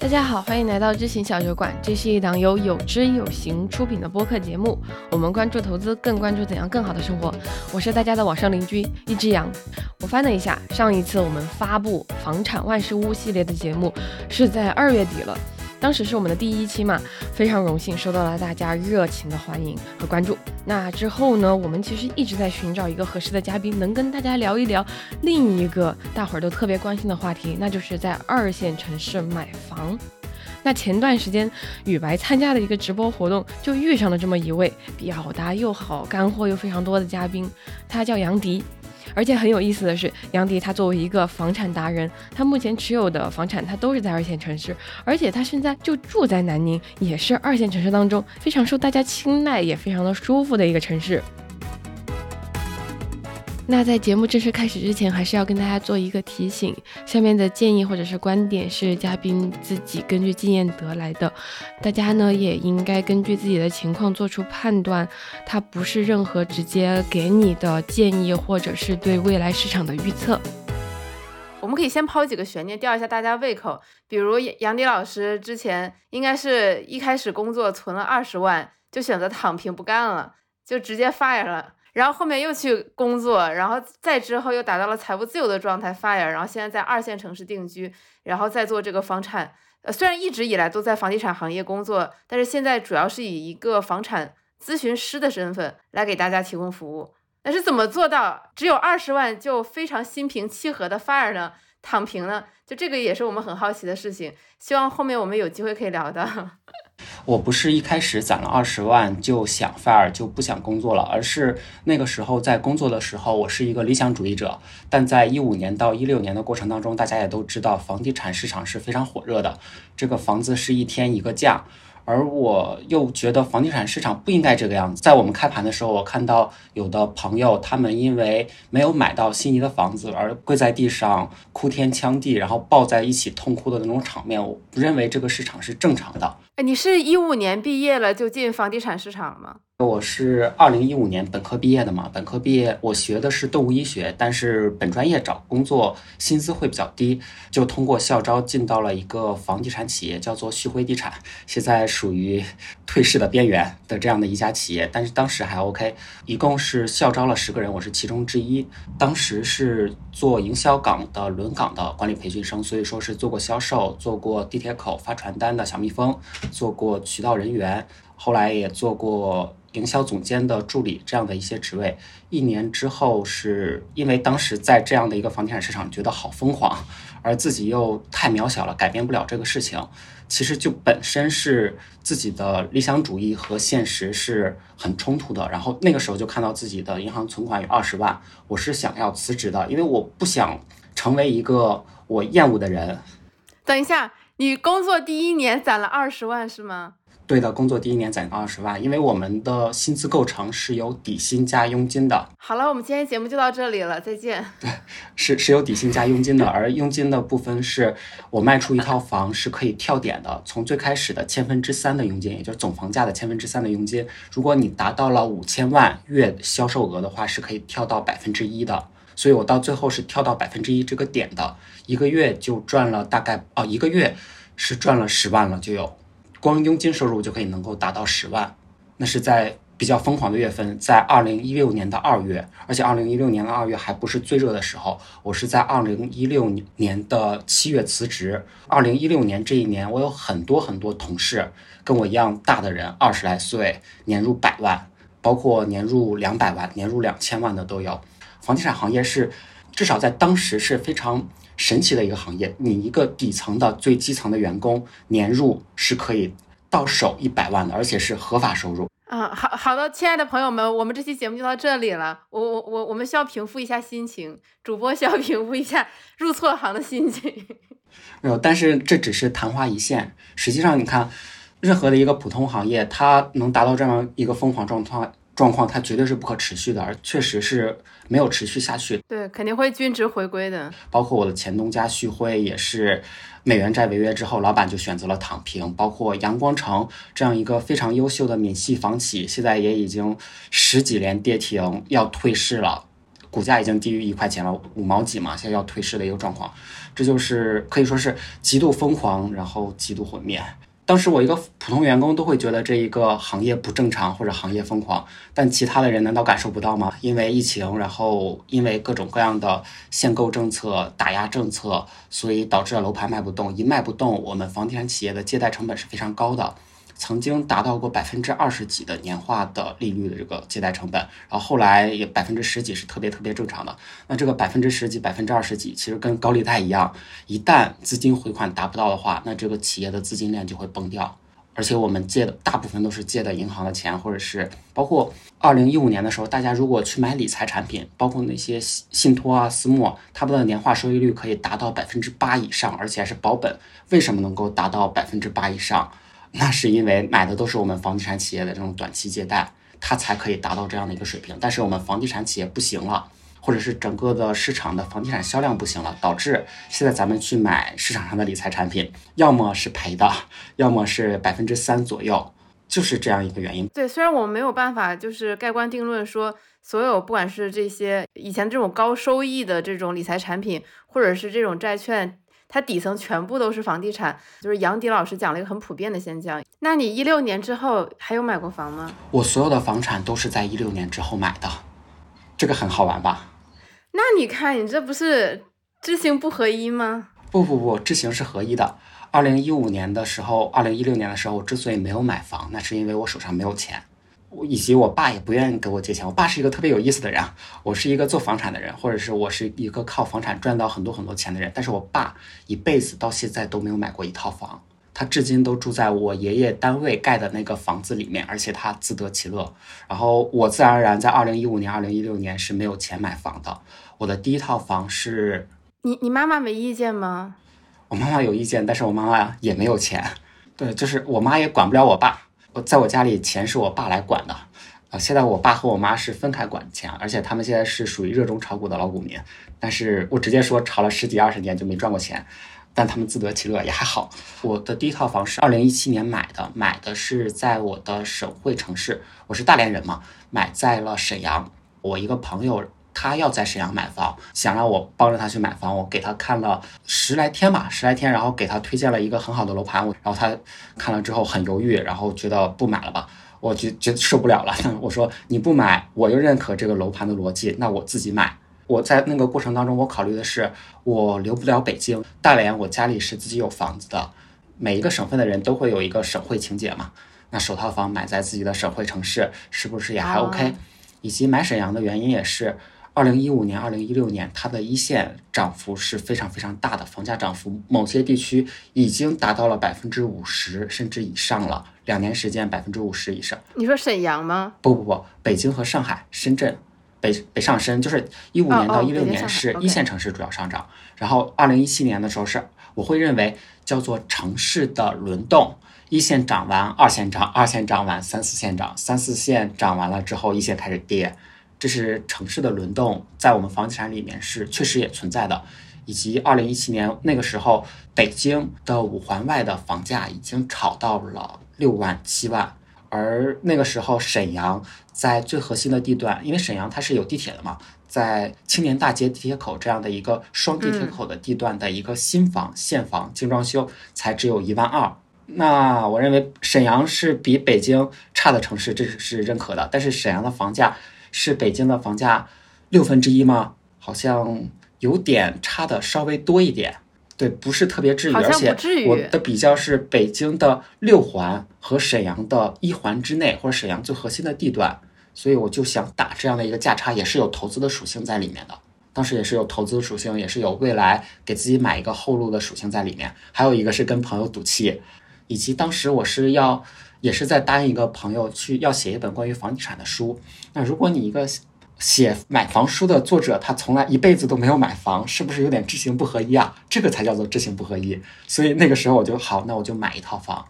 大家好，欢迎来到知行小酒馆。这是一档由有知有行出品的播客节目。我们关注投资，更关注怎样更好的生活。我是大家的网上邻居一只羊。我翻了一下，上一次我们发布房产万事屋系列的节目是在二月底了，当时是我们的第一期嘛，非常荣幸受到了大家热情的欢迎和关注。那之后呢，我们其实一直在寻找一个合适的嘉宾，能跟大家聊一聊另一个大伙儿都特别关心的话题，那就是在二线城市买房。那前段时间雨白参加的一个直播活动，就遇上了这么一位表达又好、干货又非常多的嘉宾，他叫杨迪。而且很有意思的是，杨迪他作为一个房产达人，他目前持有的房产他都是在二线城市，而且他现在就住在南宁，也是二线城市当中非常受大家青睐，也非常的舒服的一个城市。那在节目正式开始之前，还是要跟大家做一个提醒：下面的建议或者是观点是嘉宾自己根据经验得来的，大家呢也应该根据自己的情况做出判断，它不是任何直接给你的建议或者是对未来市场的预测。我们可以先抛几个悬念，吊一下大家胃口。比如杨迪老师之前应该是一开始工作存了二十万，就选择躺平不干了，就直接 fire 了。然后后面又去工作，然后再之后又达到了财务自由的状态，fire，然后现在在二线城市定居，然后再做这个房产。呃，虽然一直以来都在房地产行业工作，但是现在主要是以一个房产咨询师的身份来给大家提供服务。那是怎么做到只有二十万就非常心平气和的 fire 呢？躺平呢？就这个也是我们很好奇的事情。希望后面我们有机会可以聊的。我不是一开始攒了二十万就想 fire 就不想工作了，而是那个时候在工作的时候，我是一个理想主义者。但在一五年到一六年的过程当中，大家也都知道，房地产市场是非常火热的，这个房子是一天一个价。而我又觉得房地产市场不应该这个样子。在我们开盘的时候，我看到有的朋友他们因为没有买到心仪的房子而跪在地上哭天抢地，然后抱在一起痛哭的那种场面，我不认为这个市场是正常的。哎，你是一五年毕业了就进房地产市场了吗？我是二零一五年本科毕业的嘛，本科毕业我学的是动物医学，但是本专业找工作薪资会比较低，就通过校招进到了一个房地产企业，叫做旭辉地产，现在属于退市的边缘的这样的一家企业，但是当时还 OK，一共是校招了十个人，我是其中之一，当时是做营销岗的轮岗的管理培训生，所以说是做过销售，做过地铁口发传单的小蜜蜂，做过渠道人员，后来也做过。营销总监的助理这样的一些职位，一年之后是因为当时在这样的一个房地产市场觉得好疯狂，而自己又太渺小了，改变不了这个事情。其实就本身是自己的理想主义和现实是很冲突的。然后那个时候就看到自己的银行存款有二十万，我是想要辞职的，因为我不想成为一个我厌恶的人。等一下，你工作第一年攒了二十万是吗？对的，工作第一年攒二十万，因为我们的薪资构成是有底薪加佣金的。好了，我们今天节目就到这里了，再见。对，是是有底薪加佣金的，而佣金的部分是我卖出一套房是可以跳点的，从最开始的千分之三的佣金，也就是总房价的千分之三的佣金，如果你达到了五千万月销售额的话，是可以跳到百分之一的。所以我到最后是跳到百分之一这个点的，一个月就赚了大概哦，一个月是赚了十万了就有。光佣金收入就可以能够达到十万，那是在比较疯狂的月份，在二零一六年的二月，而且二零一六年的二月还不是最热的时候，我是在二零一六年的七月辞职。二零一六年这一年，我有很多很多同事跟我一样大的人，二十来岁，年入百万，包括年入两百万、年入两千万的都有。房地产行业是至少在当时是非常。神奇的一个行业，你一个底层的最基层的员工年入是可以到手一百万的，而且是合法收入。啊，好好的，亲爱的朋友们，我们这期节目就到这里了。我我我，我们需要平复一下心情，主播需要平复一下入错行的心情。没有，但是这只是昙花一现。实际上，你看，任何的一个普通行业，它能达到这样一个疯狂状态。状况它绝对是不可持续的，而确实是没有持续下去。对，肯定会均值回归的。包括我的前东家旭辉也是，美元债违约之后，老板就选择了躺平。包括阳光城这样一个非常优秀的闽系房企，现在也已经十几年跌停，要退市了。股价已经低于一块钱了，五毛几嘛，现在要退市的一个状况，这就是可以说是极度疯狂，然后极度毁灭。当时我一个普通员工都会觉得这一个行业不正常或者行业疯狂，但其他的人难道感受不到吗？因为疫情，然后因为各种各样的限购政策、打压政策，所以导致了楼盘卖不动。一卖不动，我们房地产企业的借贷成本是非常高的。曾经达到过百分之二十几的年化的利率的这个借贷成本，然后后来也百分之十几是特别特别正常的。那这个百分之十几、百分之二十几，其实跟高利贷一样，一旦资金回款达不到的话，那这个企业的资金链就会崩掉。而且我们借的大部分都是借的银行的钱，或者是包括二零一五年的时候，大家如果去买理财产品，包括那些信信托啊、私募，他们的年化收益率可以达到百分之八以上，而且还是保本。为什么能够达到百分之八以上？那是因为买的都是我们房地产企业的这种短期借贷，它才可以达到这样的一个水平。但是我们房地产企业不行了，或者是整个的市场的房地产销量不行了，导致现在咱们去买市场上的理财产品，要么是赔的，要么是百分之三左右，就是这样一个原因。对，虽然我们没有办法就是盖棺定论说所有不管是这些以前这种高收益的这种理财产品，或者是这种债券。它底层全部都是房地产，就是杨迪老师讲了一个很普遍的现象。那你一六年之后还有买过房吗？我所有的房产都是在一六年之后买的，这个很好玩吧？那你看，你这不是知行不合一吗？不不不，知行是合一的。二零一五年的时候，二零一六年的时候，我之所以没有买房，那是因为我手上没有钱。我以及我爸也不愿意给我借钱。我爸是一个特别有意思的人。我是一个做房产的人，或者是我是一个靠房产赚到很多很多钱的人。但是我爸一辈子到现在都没有买过一套房，他至今都住在我爷爷单位盖的那个房子里面，而且他自得其乐。然后我自然而然在二零一五年、二零一六年是没有钱买房的。我的第一套房是……你你妈妈没意见吗？我妈妈有意见，但是我妈妈也没有钱。对，就是我妈也管不了我爸。在我家里，钱是我爸来管的，啊，现在我爸和我妈是分开管钱，而且他们现在是属于热衷炒股的老股民，但是我直接说炒了十几二十年就没赚过钱，但他们自得其乐也还好。我的第一套房是二零一七年买的，买的是在我的省会城市，我是大连人嘛，买在了沈阳，我一个朋友。他要在沈阳买房，想让我帮着他去买房。我给他看了十来天吧，十来天，然后给他推荐了一个很好的楼盘。我然后他看了之后很犹豫，然后觉得不买了吧。我就觉得受不了了。我说你不买，我又认可这个楼盘的逻辑，那我自己买。我在那个过程当中，我考虑的是我留不了北京，大连我家里是自己有房子的。每一个省份的人都会有一个省会情节嘛。那首套房买在自己的省会城市，是不是也还 OK？以及买沈阳的原因也是。二零一五年、二零一六年，它的一线涨幅是非常非常大的，房价涨幅某些地区已经达到了百分之五十甚至以上了。两年时间，百分之五十以上。你说沈阳吗？不不不，北京和上海、深圳、北北上深，就是一五年到一六年是一线城市主要上涨。然后二零一七年的时候是，我会认为叫做城市的轮动，一线涨完，二线涨，二线涨完，三四线涨，三四线涨完了之后，一线开始跌。这是城市的轮动，在我们房地产里面是确实也存在的，以及二零一七年那个时候，北京的五环外的房价已经炒到了六万七万，而那个时候沈阳在最核心的地段，因为沈阳它是有地铁的嘛，在青年大街地铁口这样的一个双地铁口的地段的一个新房现房精装修才只有一万二，那我认为沈阳是比北京差的城市，这是认可的，但是沈阳的房价。是北京的房价六分之一吗？好像有点差的稍微多一点，对，不是特别至于。而且我的比较是北京的六环和沈阳的一环之内，或者沈阳最核心的地段，所以我就想打这样的一个价差，也是有投资的属性在里面的。当时也是有投资属性，也是有未来给自己买一个后路的属性在里面。还有一个是跟朋友赌气，以及当时我是要。也是在答应一个朋友去要写一本关于房地产的书。那如果你一个写买房书的作者，他从来一辈子都没有买房，是不是有点知行不合一啊？这个才叫做知行不合一。所以那个时候我就好，那我就买一套房。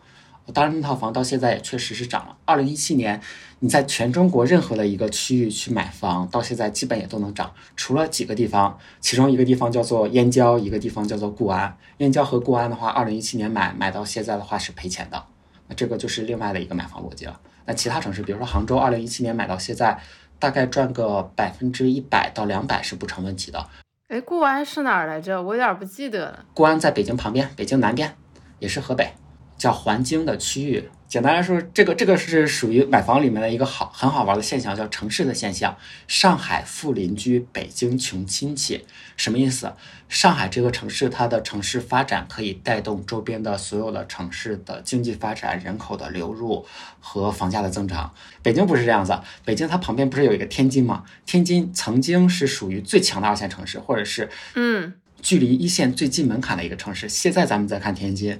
当然那套房到现在也确实是涨了。二零一七年，你在全中国任何的一个区域去买房，到现在基本也都能涨，除了几个地方，其中一个地方叫做燕郊，一个地方叫做固安。燕郊和固安的话，二零一七年买买到现在的话是赔钱的。那这个就是另外的一个买房逻辑了。那其他城市，比如说杭州，二零一七年买到现在，大概赚个百分之一百到两百是不成问题的。哎，固安是哪儿来着？我有点不记得了。固安在北京旁边，北京南边，也是河北，叫环京的区域。简单来说，这个这个是属于买房里面的一个好很好玩的现象，叫城市的现象。上海富邻居，北京穷亲戚，什么意思？上海这个城市，它的城市发展可以带动周边的所有的城市的经济发展、人口的流入和房价的增长。北京不是这样子，北京它旁边不是有一个天津吗？天津曾经是属于最强的二线城市，或者是嗯，距离一线最近门槛的一个城市。现在咱们再看天津。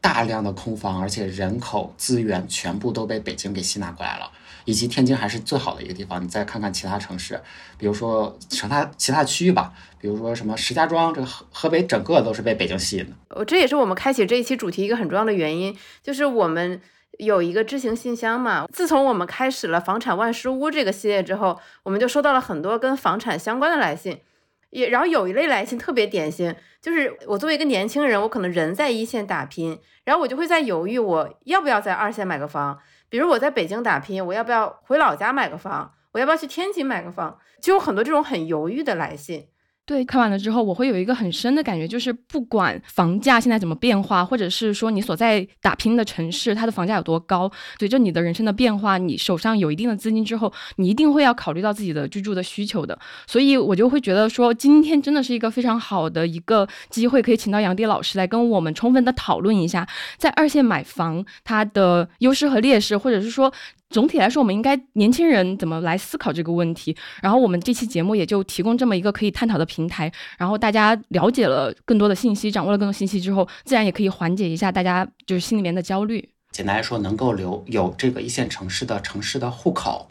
大量的空房，而且人口资源全部都被北京给吸纳过来了，以及天津还是最好的一个地方。你再看看其他城市，比如说其他其他区域吧，比如说什么石家庄，这个河河北整个都是被北京吸引的。我这也是我们开启这一期主题一个很重要的原因，就是我们有一个知行信箱嘛。自从我们开始了房产万事屋这个系列之后，我们就收到了很多跟房产相关的来信。也然后有一类来信特别典型，就是我作为一个年轻人，我可能人在一线打拼，然后我就会在犹豫，我要不要在二线买个房。比如我在北京打拼，我要不要回老家买个房？我要不要去天津买个房？就有很多这种很犹豫的来信。对，看完了之后，我会有一个很深的感觉，就是不管房价现在怎么变化，或者是说你所在打拼的城市它的房价有多高，随着你的人生的变化，你手上有一定的资金之后，你一定会要考虑到自己的居住的需求的。所以我就会觉得说，今天真的是一个非常好的一个机会，可以请到杨迪老师来跟我们充分的讨论一下，在二线买房它的优势和劣势，或者是说。总体来说，我们应该年轻人怎么来思考这个问题？然后我们这期节目也就提供这么一个可以探讨的平台。然后大家了解了更多的信息，掌握了更多信息之后，自然也可以缓解一下大家就是心里面的焦虑。简单来说，能够留有这个一线城市的城市的户口，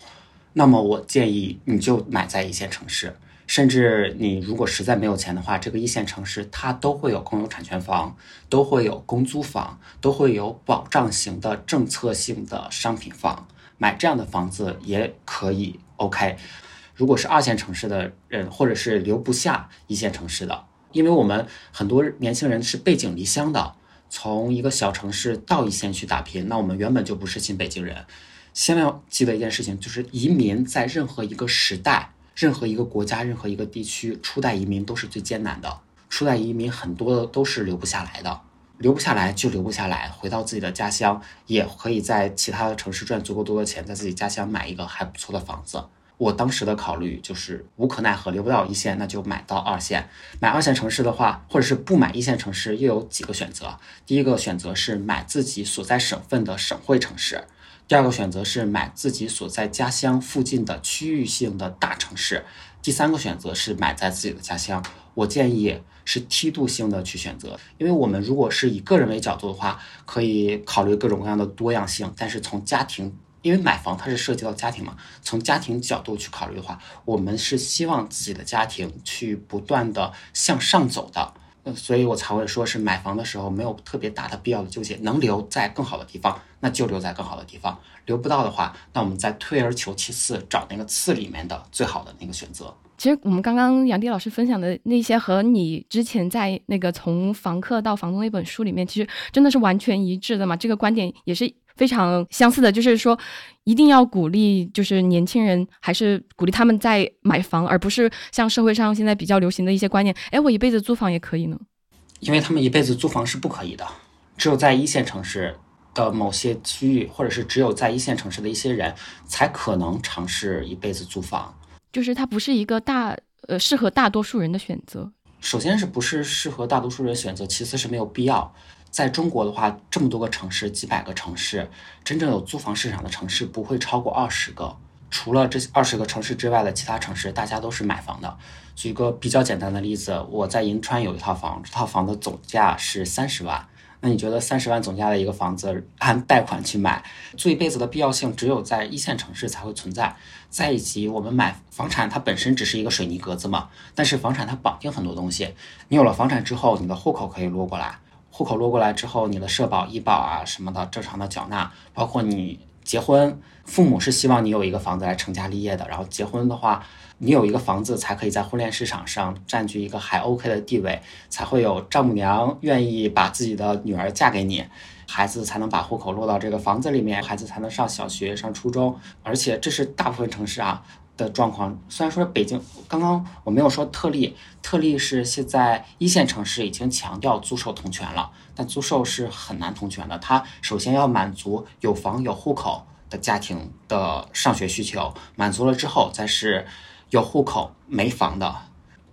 那么我建议你就买在一线城市。甚至你如果实在没有钱的话，这个一线城市它都会有公有产权房，都会有公租房，都会有保障型的政策性的商品房。买这样的房子也可以，OK。如果是二线城市的人，或者是留不下一线城市的，因为我们很多年轻人是背井离乡的，从一个小城市到一线去打拼，那我们原本就不是新北京人。千万要记得一件事情，就是移民在任何一个时代、任何一个国家、任何一个地区，初代移民都是最艰难的。初代移民很多都是留不下来的。留不下来就留不下来，回到自己的家乡，也可以在其他的城市赚足够多的钱，在自己家乡买一个还不错的房子。我当时的考虑就是无可奈何，留不到一线，那就买到二线。买二线城市的话，或者是不买一线城市，又有几个选择。第一个选择是买自己所在省份的省会城市，第二个选择是买自己所在家乡附近的区域性的大城市，第三个选择是买在自己的家乡。我建议。是梯度性的去选择，因为我们如果是以个人为角度的话，可以考虑各种各样的多样性。但是从家庭，因为买房它是涉及到家庭嘛，从家庭角度去考虑的话，我们是希望自己的家庭去不断的向上走的。所以我才会说是买房的时候没有特别大的必要的纠结，能留在更好的地方，那就留在更好的地方。留不到的话，那我们再退而求其次，找那个次里面的最好的那个选择。其实我们刚刚杨迪老师分享的那些和你之前在那个从房客到房东那本书里面，其实真的是完全一致的嘛。这个观点也是非常相似的，就是说一定要鼓励，就是年轻人还是鼓励他们在买房，而不是像社会上现在比较流行的一些观念，哎，我一辈子租房也可以呢。因为他们一辈子租房是不可以的，只有在一线城市的某些区域，或者是只有在一线城市的一些人才可能尝试一辈子租房。就是它不是一个大呃适合大多数人的选择。首先是不是适合大多数人选择，其次是没有必要。在中国的话，这么多个城市，几百个城市，真正有租房市场的城市不会超过二十个。除了这二十个城市之外的其他城市，大家都是买房的。举个比较简单的例子，我在银川有一套房，这套房的总价是三十万。那你觉得三十万总价的一个房子，按贷款去买，租一辈子的必要性只有在一线城市才会存在。再以及我们买房产，它本身只是一个水泥格子嘛，但是房产它绑定很多东西。你有了房产之后，你的户口可以落过来，户口落过来之后，你的社保、医保啊什么的正常的缴纳，包括你结婚，父母是希望你有一个房子来成家立业的。然后结婚的话，你有一个房子才可以在婚恋市场上占据一个还 OK 的地位，才会有丈母娘愿意把自己的女儿嫁给你。孩子才能把户口落到这个房子里面，孩子才能上小学、上初中，而且这是大部分城市啊，的状况。虽然说北京刚刚我没有说特例，特例是现在一线城市已经强调租售同权了，但租售是很难同权的。它首先要满足有房有户口的家庭的上学需求，满足了之后，再是有户口没房的。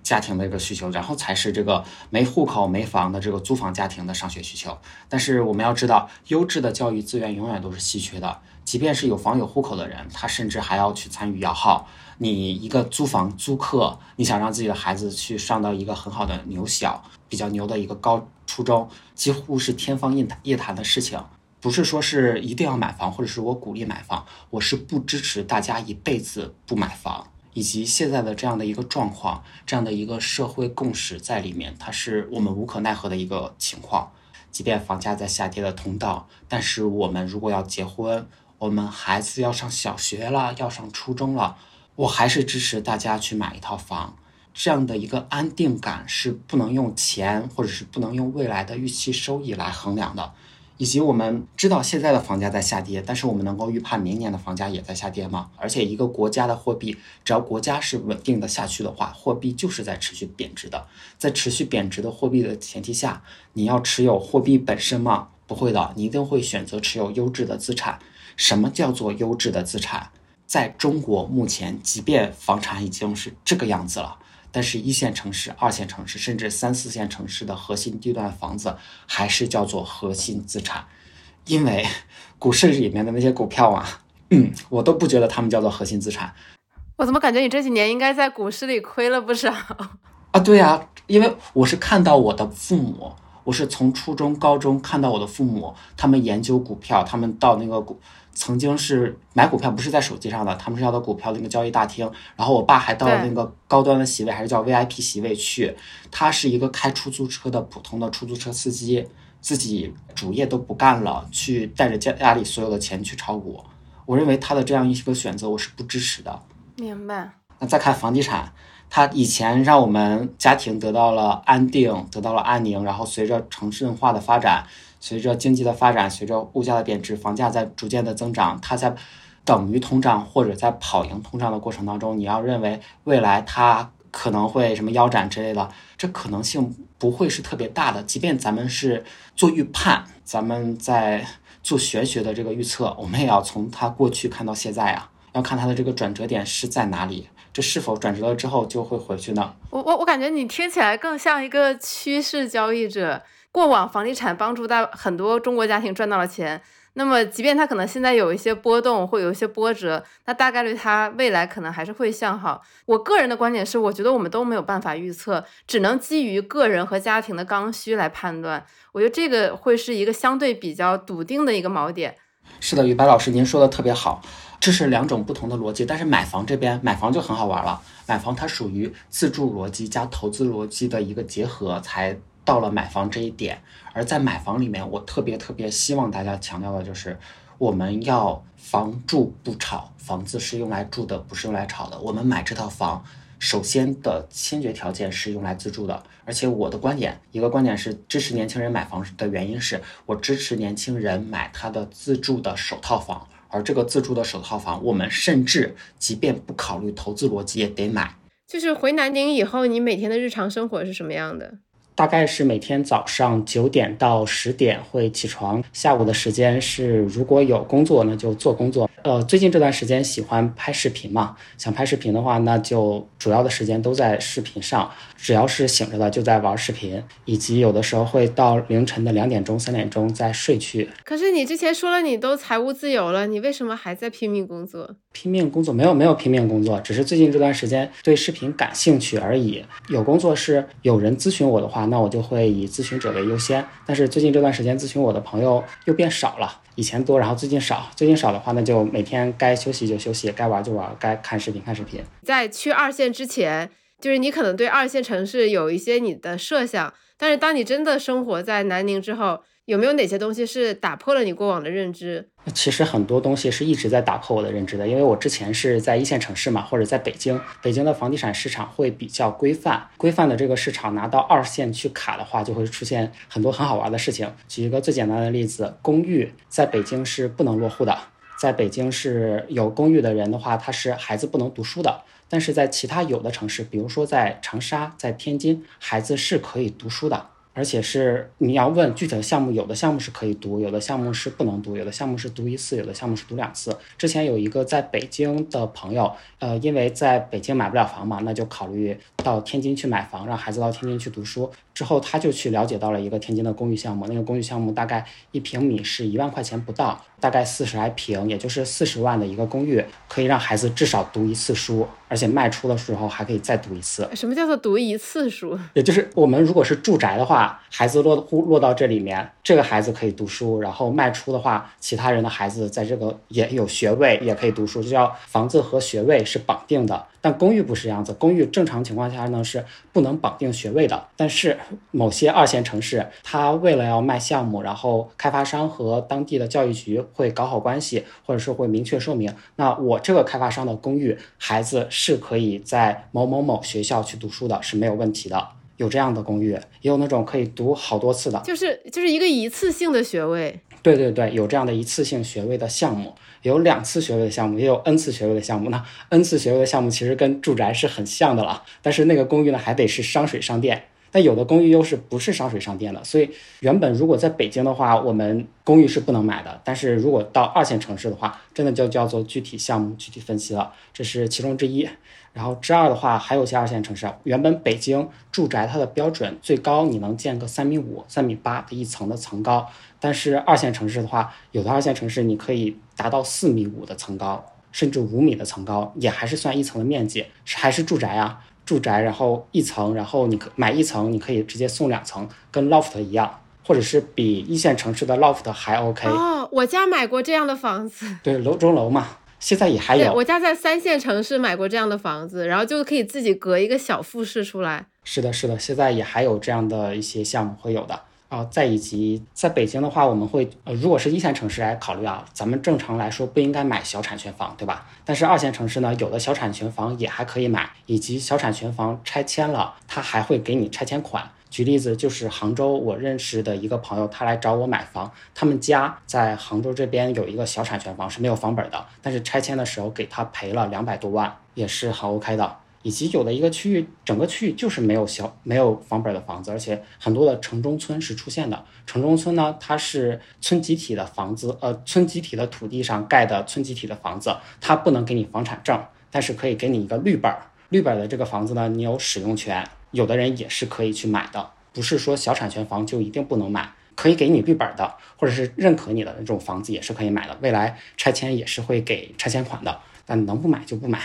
家庭的一个需求，然后才是这个没户口、没房的这个租房家庭的上学需求。但是我们要知道，优质的教育资源永远都是稀缺的。即便是有房有户口的人，他甚至还要去参与摇号。你一个租房租客，你想让自己的孩子去上到一个很好的牛小、比较牛的一个高初中，几乎是天方夜夜谭的事情。不是说是一定要买房，或者是我鼓励买房，我是不支持大家一辈子不买房。以及现在的这样的一个状况，这样的一个社会共识在里面，它是我们无可奈何的一个情况。即便房价在下跌的通道，但是我们如果要结婚，我们孩子要上小学了，要上初中了，我还是支持大家去买一套房。这样的一个安定感是不能用钱，或者是不能用未来的预期收益来衡量的。以及我们知道现在的房价在下跌，但是我们能够预判明年的房价也在下跌吗？而且一个国家的货币，只要国家是稳定的下去的话，货币就是在持续贬值的。在持续贬值的货币的前提下，你要持有货币本身吗？不会的，你一定会选择持有优质的资产。什么叫做优质的资产？在中国目前，即便房产已经是这个样子了。但是，一线城市、二线城市，甚至三四线城市的核心地段房子，还是叫做核心资产，因为股市里面的那些股票啊，嗯，我都不觉得他们叫做核心资产。我怎么感觉你这几年应该在股市里亏了不少 啊？对呀，因为我是看到我的父母，我是从初中、高中看到我的父母，他们研究股票，他们到那个股。曾经是买股票不是在手机上的，他们是要到股票那个交易大厅，然后我爸还到了那个高端的席位，还是叫 VIP 席位去。他是一个开出租车的普通的出租车司机，自己主业都不干了，去带着家家里所有的钱去炒股。我认为他的这样一个选择，我是不支持的。明白。那再看房地产，他以前让我们家庭得到了安定，得到了安宁，然后随着城镇化的发展。随着经济的发展，随着物价的贬值，房价在逐渐的增长，它在等于通胀或者在跑赢通胀的过程当中，你要认为未来它可能会什么腰斩之类的，这可能性不会是特别大的。即便咱们是做预判，咱们在做玄学的这个预测，我们也要从它过去看到现在啊，要看它的这个转折点是在哪里，这是否转折了之后就会回去呢？我我我感觉你听起来更像一个趋势交易者。过往房地产帮助大很多中国家庭赚到了钱，那么即便它可能现在有一些波动，会有一些波折，那大概率它未来可能还是会向好。我个人的观点是，我觉得我们都没有办法预测，只能基于个人和家庭的刚需来判断。我觉得这个会是一个相对比较笃定的一个锚点。是的，于白老师，您说的特别好，这是两种不同的逻辑。但是买房这边，买房就很好玩了，买房它属于自住逻辑加投资逻辑的一个结合才。到了买房这一点，而在买房里面，我特别特别希望大家强调的就是，我们要房住不炒，房子是用来住的，不是用来炒的。我们买这套房，首先的先决条件是用来自住的。而且我的观点，一个观点是支持年轻人买房的原因是我支持年轻人买他的自住的首套房，而这个自住的首套房，我们甚至即便不考虑投资逻辑也得买。就是回南宁以后，你每天的日常生活是什么样的？大概是每天早上九点到十点会起床，下午的时间是如果有工作那就做工作。呃，最近这段时间喜欢拍视频嘛，想拍视频的话，那就主要的时间都在视频上。只要是醒着的，就在玩视频，以及有的时候会到凌晨的两点钟、三点钟再睡去。可是你之前说了你都财务自由了，你为什么还在拼命工作？拼命工作没有没有拼命工作，只是最近这段时间对视频感兴趣而已。有工作是有人咨询我的话，那我就会以咨询者为优先。但是最近这段时间咨询我的朋友又变少了，以前多，然后最近少。最近少的话，那就每天该休息就休息，该玩就玩，该看视频看视频。在去二线之前。就是你可能对二线城市有一些你的设想，但是当你真的生活在南宁之后，有没有哪些东西是打破了你过往的认知？其实很多东西是一直在打破我的认知的，因为我之前是在一线城市嘛，或者在北京，北京的房地产市场会比较规范，规范的这个市场拿到二线去卡的话，就会出现很多很好玩的事情。举一个最简单的例子，公寓在北京是不能落户的。在北京是有公寓的人的话，他是孩子不能读书的。但是在其他有的城市，比如说在长沙、在天津，孩子是可以读书的。而且是你要问具体的项目，有的项目是可以读，有的项目是不能读，有的项目是读一次，有的项目是读两次。之前有一个在北京的朋友，呃，因为在北京买不了房嘛，那就考虑到天津去买房，让孩子到天津去读书。之后他就去了解到了一个天津的公寓项目，那个公寓项目大概一平米是一万块钱不到，大概四十来平，也就是四十万的一个公寓，可以让孩子至少读一次书，而且卖出的时候还可以再读一次。什么叫做读一次书？也就是我们如果是住宅的话，孩子落户落到这里面，这个孩子可以读书，然后卖出的话，其他人的孩子在这个也有学位，也可以读书，就叫房子和学位是绑定的。但公寓不是这样子，公寓正常情况下呢是不能绑定学位的。但是某些二线城市，它为了要卖项目，然后开发商和当地的教育局会搞好关系，或者是会明确说明，那我这个开发商的公寓孩子是可以在某某某学校去读书的，是没有问题的。有这样的公寓，也有那种可以读好多次的，就是就是一个一次性的学位。对对对，有这样的一次性学位的项目，有两次学位的项目，也有 N 次学位的项目。那 N 次学位的项目其实跟住宅是很像的了，但是那个公寓呢还得是商水商电。但有的公寓又是不是商水商电的，所以原本如果在北京的话，我们公寓是不能买的。但是如果到二线城市的话，真的就叫做具体项目具体分析了，这是其中之一。然后之二的话，还有些二线城市，原本北京住宅它的标准最高你能建个三米五、三米八的一层的层高，但是二线城市的话，有的二线城市你可以达到四米五的层高，甚至五米的层高，也还是算一层的面积，是还是住宅啊？住宅，然后一层，然后你可买一层，你可以直接送两层，跟 loft 一样，或者是比一线城市的 loft 还 OK。哦，我家买过这样的房子。对，楼中楼嘛，现在也还有。我家在三线城市买过这样的房子，然后就可以自己隔一个小复式出来。是的，是的，现在也还有这样的一些项目会有的。啊，再以及在北京的话，我们会呃，如果是一线城市来考虑啊，咱们正常来说不应该买小产权房，对吧？但是二线城市呢，有的小产权房也还可以买，以及小产权房拆迁了，他还会给你拆迁款。举例子就是杭州，我认识的一个朋友，他来找我买房，他们家在杭州这边有一个小产权房是没有房本的，但是拆迁的时候给他赔了两百多万，也是很 OK 的。以及有的一个区域，整个区域就是没有小没有房本的房子，而且很多的城中村是出现的。城中村呢，它是村集体的房子，呃，村集体的土地上盖的村集体的房子，它不能给你房产证，但是可以给你一个绿本儿。绿本的这个房子呢，你有使用权，有的人也是可以去买的，不是说小产权房就一定不能买，可以给你绿本的，或者是认可你的那种房子也是可以买的。未来拆迁也是会给拆迁款的，但能不买就不买。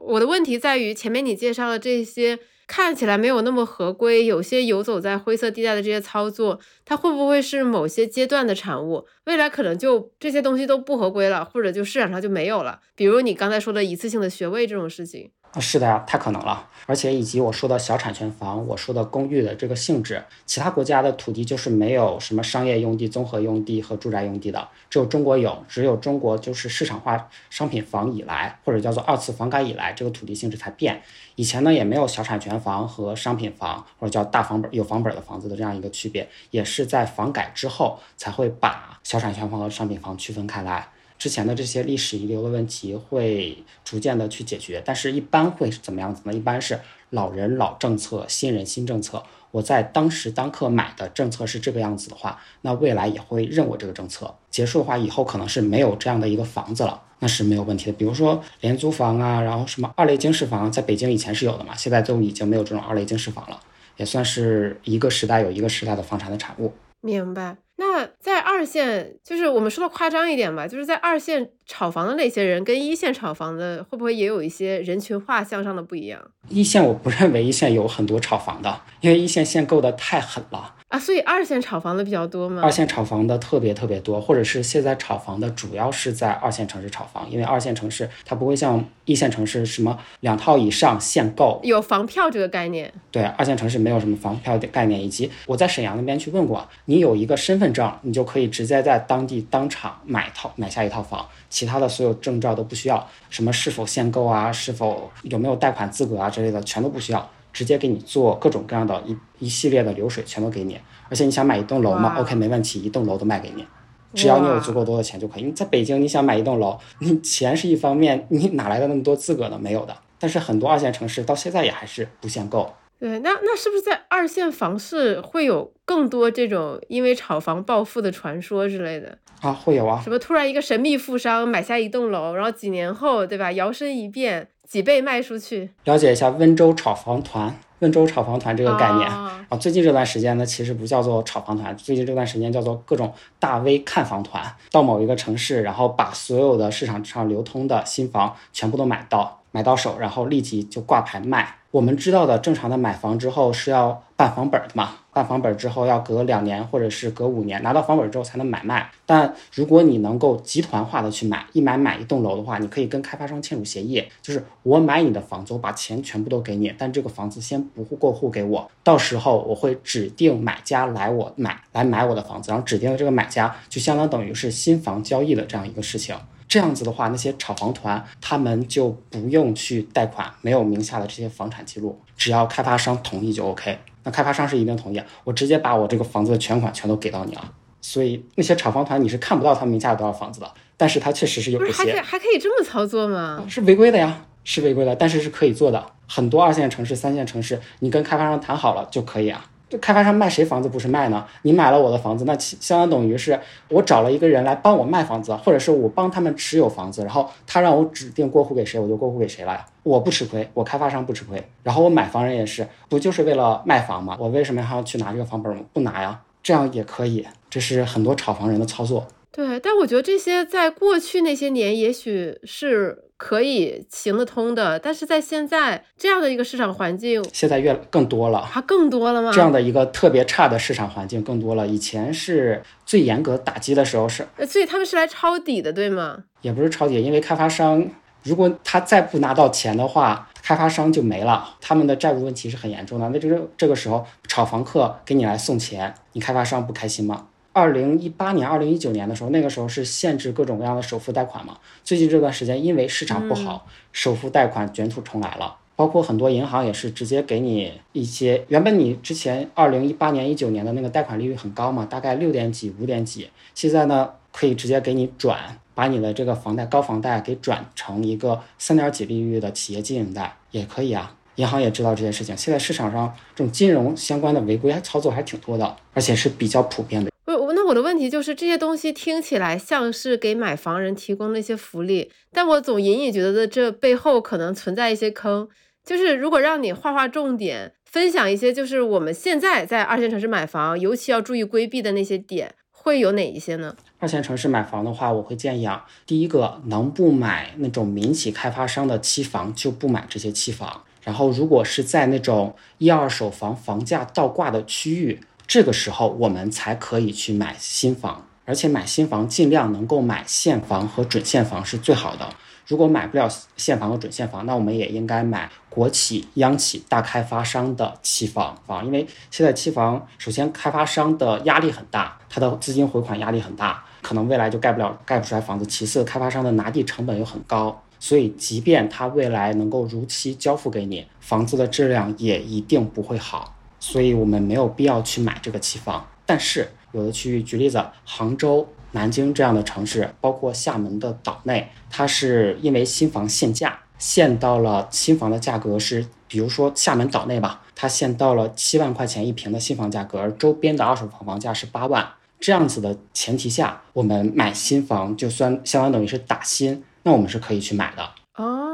我的问题在于，前面你介绍的这些看起来没有那么合规，有些游走在灰色地带的这些操作，它会不会是某些阶段的产物？未来可能就这些东西都不合规了，或者就市场上就没有了。比如你刚才说的一次性的学位这种事情。是的呀，太可能了，而且以及我说的小产权房，我说的公寓的这个性质，其他国家的土地就是没有什么商业用地、综合用地和住宅用地的，只有中国有，只有中国就是市场化商品房以来，或者叫做二次房改以来，这个土地性质才变。以前呢也没有小产权房和商品房，或者叫大房本有房本的房子的这样一个区别，也是在房改之后才会把小产权房和商品房区分开来。之前的这些历史遗留的问题会逐渐的去解决，但是一般会是怎么样子呢？一般是老人老政策，新人新政策。我在当时当刻买的政策是这个样子的话，那未来也会认我这个政策。结束的话，以后可能是没有这样的一个房子了，那是没有问题的。比如说廉租房啊，然后什么二类经适房，在北京以前是有的嘛，现在都已经没有这种二类经适房了，也算是一个时代有一个时代的房产的产物。明白。那在二线，就是我们说的夸张一点吧，就是在二线炒房的那些人，跟一线炒房的会不会也有一些人群画像上的不一样？一线我不认为一线有很多炒房的，因为一线限购的太狠了。啊，所以二线炒房的比较多吗？二线炒房的特别特别多，或者是现在炒房的主要是在二线城市炒房，因为二线城市它不会像一线城市什么两套以上限购，有房票这个概念。对，二线城市没有什么房票的概念，以及我在沈阳那边去问过，你有一个身份证，你就可以直接在当地当场买套买下一套房，其他的所有证照都不需要，什么是否限购啊，是否有没有贷款资格啊之类的，全都不需要。直接给你做各种各样的一一系列的流水，全都给你。而且你想买一栋楼吗？OK，没问题，一栋楼都卖给你。只要你有足够多的钱就可以。你在北京，你想买一栋楼，你钱是一方面，你哪来的那么多资格呢？没有的。但是很多二线城市到现在也还是不限购。对，那那是不是在二线房市会有更多这种因为炒房暴富的传说之类的？啊，会有啊。什么突然一个神秘富商买下一栋楼，然后几年后，对吧？摇身一变，几倍卖出去？了解一下温州炒房团，温州炒房团这个概念啊。最近这段时间呢，其实不叫做炒房团，最近这段时间叫做各种大 V 看房团，到某一个城市，然后把所有的市场上流通的新房全部都买到。买到手，然后立即就挂牌卖。我们知道的正常的买房之后是要办房本的嘛？办房本之后要隔两年或者是隔五年拿到房本之后才能买卖。但如果你能够集团化的去买，一买买一栋楼的话，你可以跟开发商签署协议，就是我买你的房子，我把钱全部都给你，但这个房子先不过户给我，到时候我会指定买家来我买来买我的房子，然后指定的这个买家就相当等于是新房交易的这样一个事情。这样子的话，那些炒房团他们就不用去贷款，没有名下的这些房产记录，只要开发商同意就 OK。那开发商是一定同意，我直接把我这个房子的全款全都给到你了。所以那些炒房团你是看不到他们名下有多少房子的，但是他确实是有一些。还可以这么操作吗？是违规的呀，是违规的，但是是可以做的。很多二线城市、三线城市，你跟开发商谈好了就可以啊。这开发商卖谁房子不是卖呢？你买了我的房子，那相当等于是我找了一个人来帮我卖房子，或者是我帮他们持有房子，然后他让我指定过户给谁，我就过户给谁了呀。我不吃亏，我开发商不吃亏，然后我买房人也是，不就是为了卖房吗？我为什么还要去拿这个房本？不拿呀，这样也可以。这是很多炒房人的操作。对，但我觉得这些在过去那些年也许是。可以行得通的，但是在现在这样的一个市场环境，现在越更多了，它更多了吗？这样的一个特别差的市场环境更多了。以前是最严格打击的时候是，所以他们是来抄底的，对吗？也不是抄底，因为开发商如果他再不拿到钱的话，开发商就没了，他们的债务问题是很严重的。那这个这个时候炒房客给你来送钱，你开发商不开心吗？二零一八年、二零一九年的时候，那个时候是限制各种各样的首付贷款嘛。最近这段时间，因为市场不好，首付贷款卷土重来了。包括很多银行也是直接给你一些，原本你之前二零一八年、一九年的那个贷款利率很高嘛，大概六点几、五点几，现在呢可以直接给你转，把你的这个房贷高房贷给转成一个三点几利率的企业经营贷也可以啊。银行也知道这件事情，现在市场上这种金融相关的违规操作还挺多的，而且是比较普遍的。不我那我的问题就是这些东西听起来像是给买房人提供的一些福利，但我总隐隐觉得这背后可能存在一些坑。就是如果让你画画重点，分享一些就是我们现在在二线城市买房尤其要注意规避的那些点，会有哪一些呢？二线城市买房的话，我会建议啊，第一个能不买那种民企开发商的期房就不买这些期房，然后如果是在那种一二手房房价倒挂的区域。这个时候我们才可以去买新房，而且买新房尽量能够买现房和准现房是最好的。如果买不了现房和准现房，那我们也应该买国企、央企、大开发商的期房房，因为现在期房首先开发商的压力很大，他的资金回款压力很大，可能未来就盖不了、盖不出来房子。其次，开发商的拿地成本又很高，所以即便他未来能够如期交付给你，房子的质量也一定不会好。所以我们没有必要去买这个期房，但是有的区域，举例子，杭州、南京这样的城市，包括厦门的岛内，它是因为新房限价，限到了新房的价格是，比如说厦门岛内吧，它限到了七万块钱一平的新房价格，而周边的二手房房价是八万，这样子的前提下，我们买新房就算相当等于是打新，那我们是可以去买的。哦，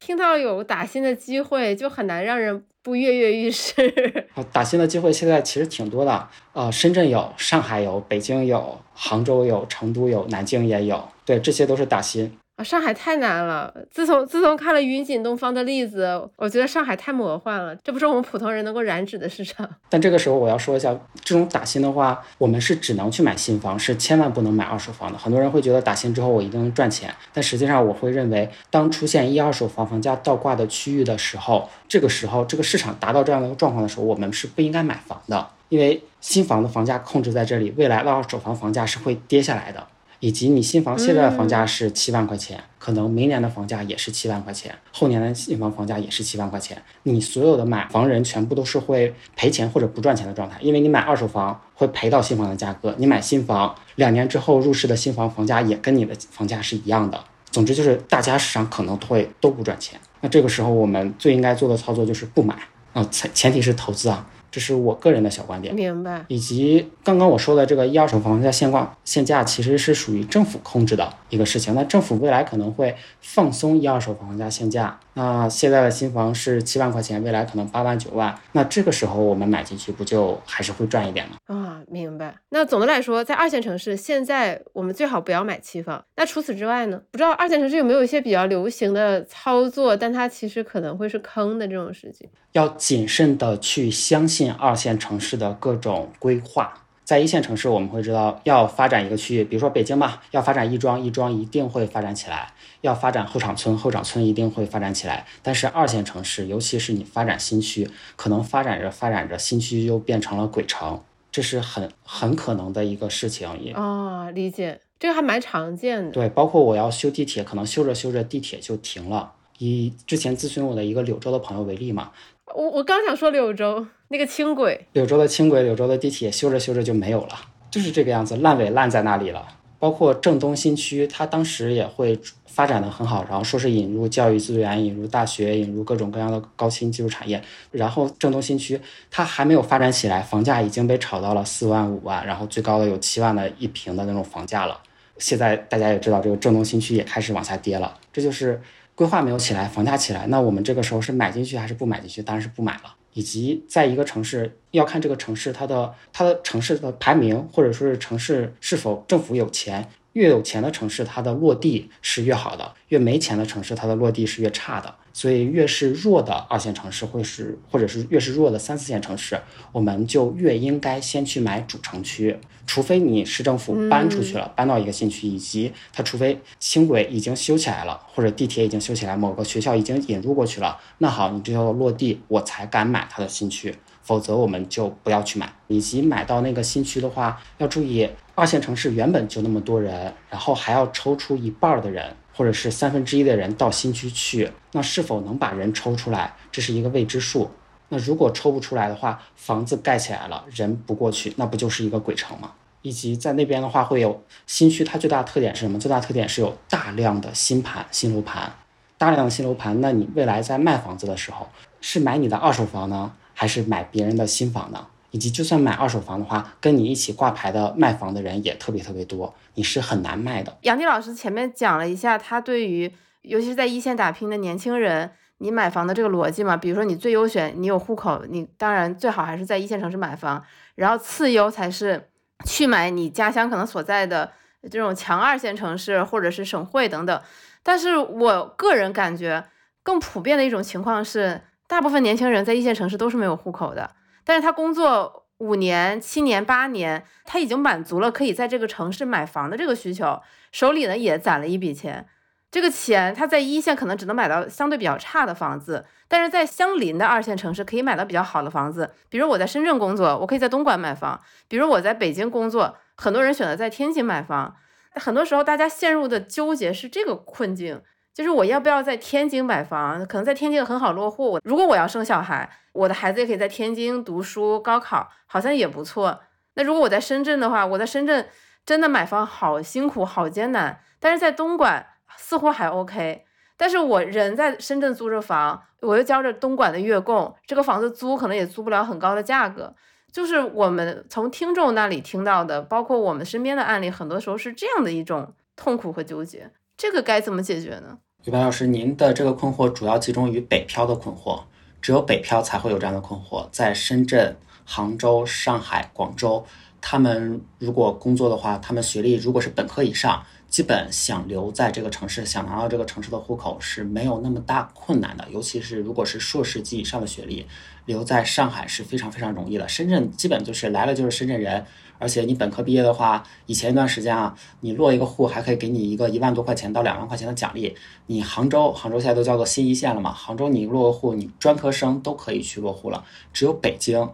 听到有打新的机会，就很难让人。不跃跃欲试，打新的机会现在其实挺多的，呃，深圳有，上海有，北京有，杭州有，成都有，南京也有，对，这些都是打新。啊，上海太难了。自从自从看了云锦东方的例子，我觉得上海太魔幻了，这不是我们普通人能够染指的市场。但这个时候我要说一下，这种打新的话，我们是只能去买新房，是千万不能买二手房的。很多人会觉得打新之后我一定能赚钱，但实际上我会认为，当出现一二手房房价倒挂的区域的时候，这个时候这个市场达到这样的一个状况的时候，我们是不应该买房的，因为新房的房价控制在这里，未来的二手房房价是会跌下来的。以及你新房现在的房价是七万块钱，可能明年的房价也是七万块钱，后年的新房房价也是七万块钱。你所有的买房人全部都是会赔钱或者不赚钱的状态，因为你买二手房会赔到新房的价格，你买新房两年之后入市的新房房价也跟你的房价是一样的。总之就是大家市场可能会都不赚钱。那这个时候我们最应该做的操作就是不买啊，前前提是投资啊。这是我个人的小观点，明白。以及刚刚我说的这个一二手房价现况限价，其实是属于政府控制的一个事情。那政府未来可能会放松一二手房价限价。那现在的新房是七万块钱，未来可能八万九万，那这个时候我们买进去，不就还是会赚一点吗？啊，明白。那总的来说，在二线城市，现在我们最好不要买期房。那除此之外呢？不知道二线城市有没有一些比较流行的操作，但它其实可能会是坑的这种事情。要谨慎的去相信二线城市的各种规划。在一线城市，我们会知道要发展一个区域，比如说北京嘛，要发展亦庄，亦庄一定会发展起来；要发展后厂村，后厂村一定会发展起来。但是二线城市，尤其是你发展新区，可能发展着发展着，新区又变成了鬼城，这是很很可能的一个事情。也啊，理解，这个还蛮常见的。对，包括我要修地铁，可能修着修着地铁就停了。以之前咨询我的一个柳州的朋友为例嘛。我我刚想说柳州那个轻轨，柳州的轻轨，柳州的地铁修着修着就没有了，就是这个样子，烂尾烂在那里了。包括郑东新区，它当时也会发展的很好，然后说是引入教育资源，引入大学，引入各种各样的高新技术产业。然后郑东新区它还没有发展起来，房价已经被炒到了四万五万，然后最高的有七万的一平的那种房价了。现在大家也知道，这个郑东新区也开始往下跌了，这就是。规划没有起来，房价起来，那我们这个时候是买进去还是不买进去？当然是不买了。以及在一个城市要看这个城市它的它的城市的排名，或者说是城市是否政府有钱。越有钱的城市，它的落地是越好的；越没钱的城市，它的落地是越差的。所以，越是弱的二线城市，会是或者是越是弱的三四线城市，我们就越应该先去买主城区。除非你市政府搬出去了，搬到一个新区，以及它除非轻轨已经修起来了，或者地铁已经修起来，某个学校已经引入过去了，那好，你这叫做落地，我才敢买它的新区。否则我们就不要去买。以及买到那个新区的话，要注意二线城市原本就那么多人，然后还要抽出一半的人，或者是三分之一的人到新区去，那是否能把人抽出来，这是一个未知数。那如果抽不出来的话，房子盖起来了，人不过去，那不就是一个鬼城吗？以及在那边的话，会有新区，它最大的特点是什么？最大特点是有大量的新盘、新楼盘，大量的新楼盘。那你未来在卖房子的时候，是买你的二手房呢？还是买别人的新房呢？以及就算买二手房的话，跟你一起挂牌的卖房的人也特别特别多，你是很难卖的。杨迪老师前面讲了一下，他对于尤其是在一线打拼的年轻人，你买房的这个逻辑嘛，比如说你最优选，你有户口，你当然最好还是在一线城市买房，然后次优才是去买你家乡可能所在的这种强二线城市或者是省会等等。但是我个人感觉更普遍的一种情况是。大部分年轻人在一线城市都是没有户口的，但是他工作五年、七年、八年，他已经满足了可以在这个城市买房的这个需求，手里呢也攒了一笔钱。这个钱他在一线可能只能买到相对比较差的房子，但是在相邻的二线城市可以买到比较好的房子。比如我在深圳工作，我可以在东莞买房；比如我在北京工作，很多人选择在天津买房。很多时候大家陷入的纠结是这个困境。就是我要不要在天津买房？可能在天津很好落户。如果我要生小孩，我的孩子也可以在天津读书、高考，好像也不错。那如果我在深圳的话，我在深圳真的买房好辛苦、好艰难。但是在东莞似乎还 OK。但是我人在深圳租着房，我又交着东莞的月供，这个房子租可能也租不了很高的价格。就是我们从听众那里听到的，包括我们身边的案例，很多时候是这样的一种痛苦和纠结。这个该怎么解决呢？于白老师，您的这个困惑主要集中于北漂的困惑，只有北漂才会有这样的困惑。在深圳、杭州、上海、广州，他们如果工作的话，他们学历如果是本科以上，基本想留在这个城市，想拿到这个城市的户口是没有那么大困难的。尤其是如果是硕士及以上的学历，留在上海是非常非常容易的。深圳基本就是来了就是深圳人。而且你本科毕业的话，以前一段时间啊，你落一个户还可以给你一个一万多块钱到两万块钱的奖励。你杭州，杭州现在都叫做新一线了嘛？杭州你落个户，你专科生都可以去落户了。只有北京，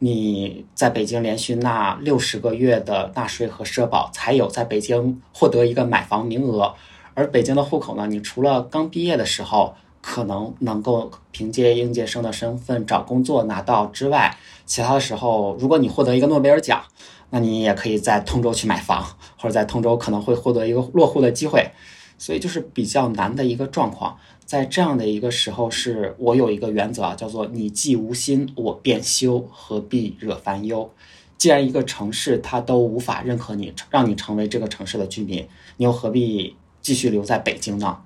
你在北京连续纳六十个月的纳税和社保，才有在北京获得一个买房名额。而北京的户口呢，你除了刚毕业的时候可能能够凭借应届生的身份找工作拿到之外，其他的时候，如果你获得一个诺贝尔奖，那你也可以在通州去买房，或者在通州可能会获得一个落户的机会。所以就是比较难的一个状况。在这样的一个时候，是我有一个原则啊，叫做“你既无心，我便休，何必惹烦忧”。既然一个城市它都无法认可你，让你成为这个城市的居民，你又何必继续留在北京呢？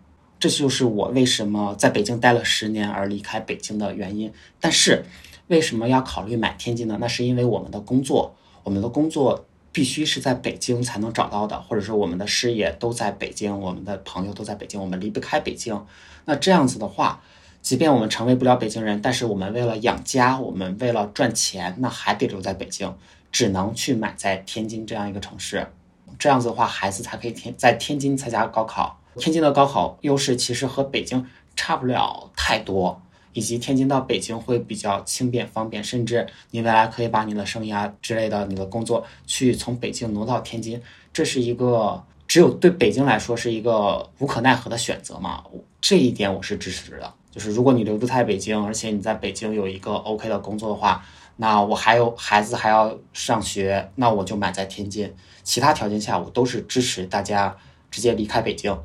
这就是我为什么在北京待了十年而离开北京的原因。但是，为什么要考虑买天津呢？那是因为我们的工作，我们的工作。必须是在北京才能找到的，或者说我们的事业都在北京，我们的朋友都在北京，我们离不开北京。那这样子的话，即便我们成为不了北京人，但是我们为了养家，我们为了赚钱，那还得留在北京，只能去买在天津这样一个城市。这样子的话，孩子才可以天在天津参加高考。天津的高考优势其实和北京差不了太多。以及天津到北京会比较轻便方便，甚至你未来可以把你的生涯之类的、你的工作去从北京挪到天津，这是一个只有对北京来说是一个无可奈何的选择嘛？这一点我是支持的。就是如果你留不在北京，而且你在北京有一个 OK 的工作的话，那我还有孩子还要上学，那我就买在天津。其他条件下，我都是支持大家直接离开北京。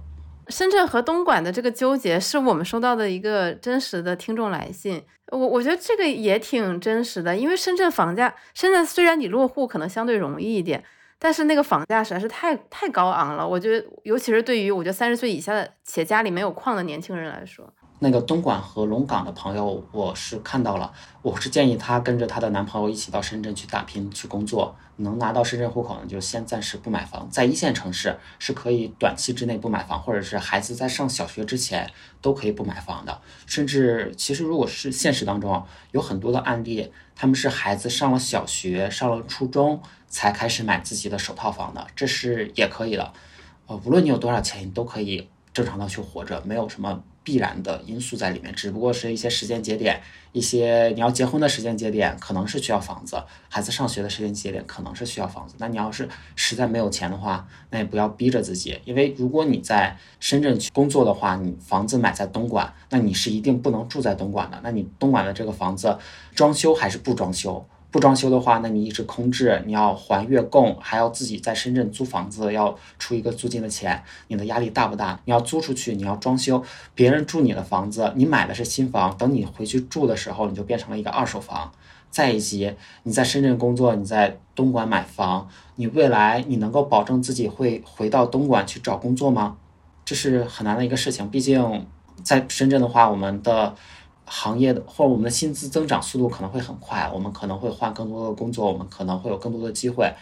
深圳和东莞的这个纠结是我们收到的一个真实的听众来信，我我觉得这个也挺真实的，因为深圳房价，深圳虽然你落户可能相对容易一点，但是那个房价实在是太太高昂了，我觉得尤其是对于我觉得三十岁以下的且家里没有矿的年轻人来说。那个东莞和龙岗的朋友，我是看到了，我是建议她跟着她的男朋友一起到深圳去打拼去工作，能拿到深圳户口呢，就先暂时不买房，在一线城市是可以短期之内不买房，或者是孩子在上小学之前都可以不买房的，甚至其实如果是现实当中有很多的案例，他们是孩子上了小学、上了初中才开始买自己的首套房的，这是也可以的，呃，无论你有多少钱，你都可以正常的去活着，没有什么。必然的因素在里面，只不过是一些时间节点，一些你要结婚的时间节点可能是需要房子，孩子上学的时间节点可能是需要房子。那你要是实在没有钱的话，那也不要逼着自己，因为如果你在深圳去工作的话，你房子买在东莞，那你是一定不能住在东莞的。那你东莞的这个房子装修还是不装修？不装修的话，那你一直空置，你要还月供，还要自己在深圳租房子，要出一个租金的钱，你的压力大不大？你要租出去，你要装修，别人住你的房子，你买的是新房，等你回去住的时候，你就变成了一个二手房。再以及你在深圳工作，你在东莞买房，你未来你能够保证自己会回到东莞去找工作吗？这是很难的一个事情。毕竟在深圳的话，我们的。行业的或者我们的薪资增长速度可能会很快，我们可能会换更多的工作，我们可能会有更多的机会。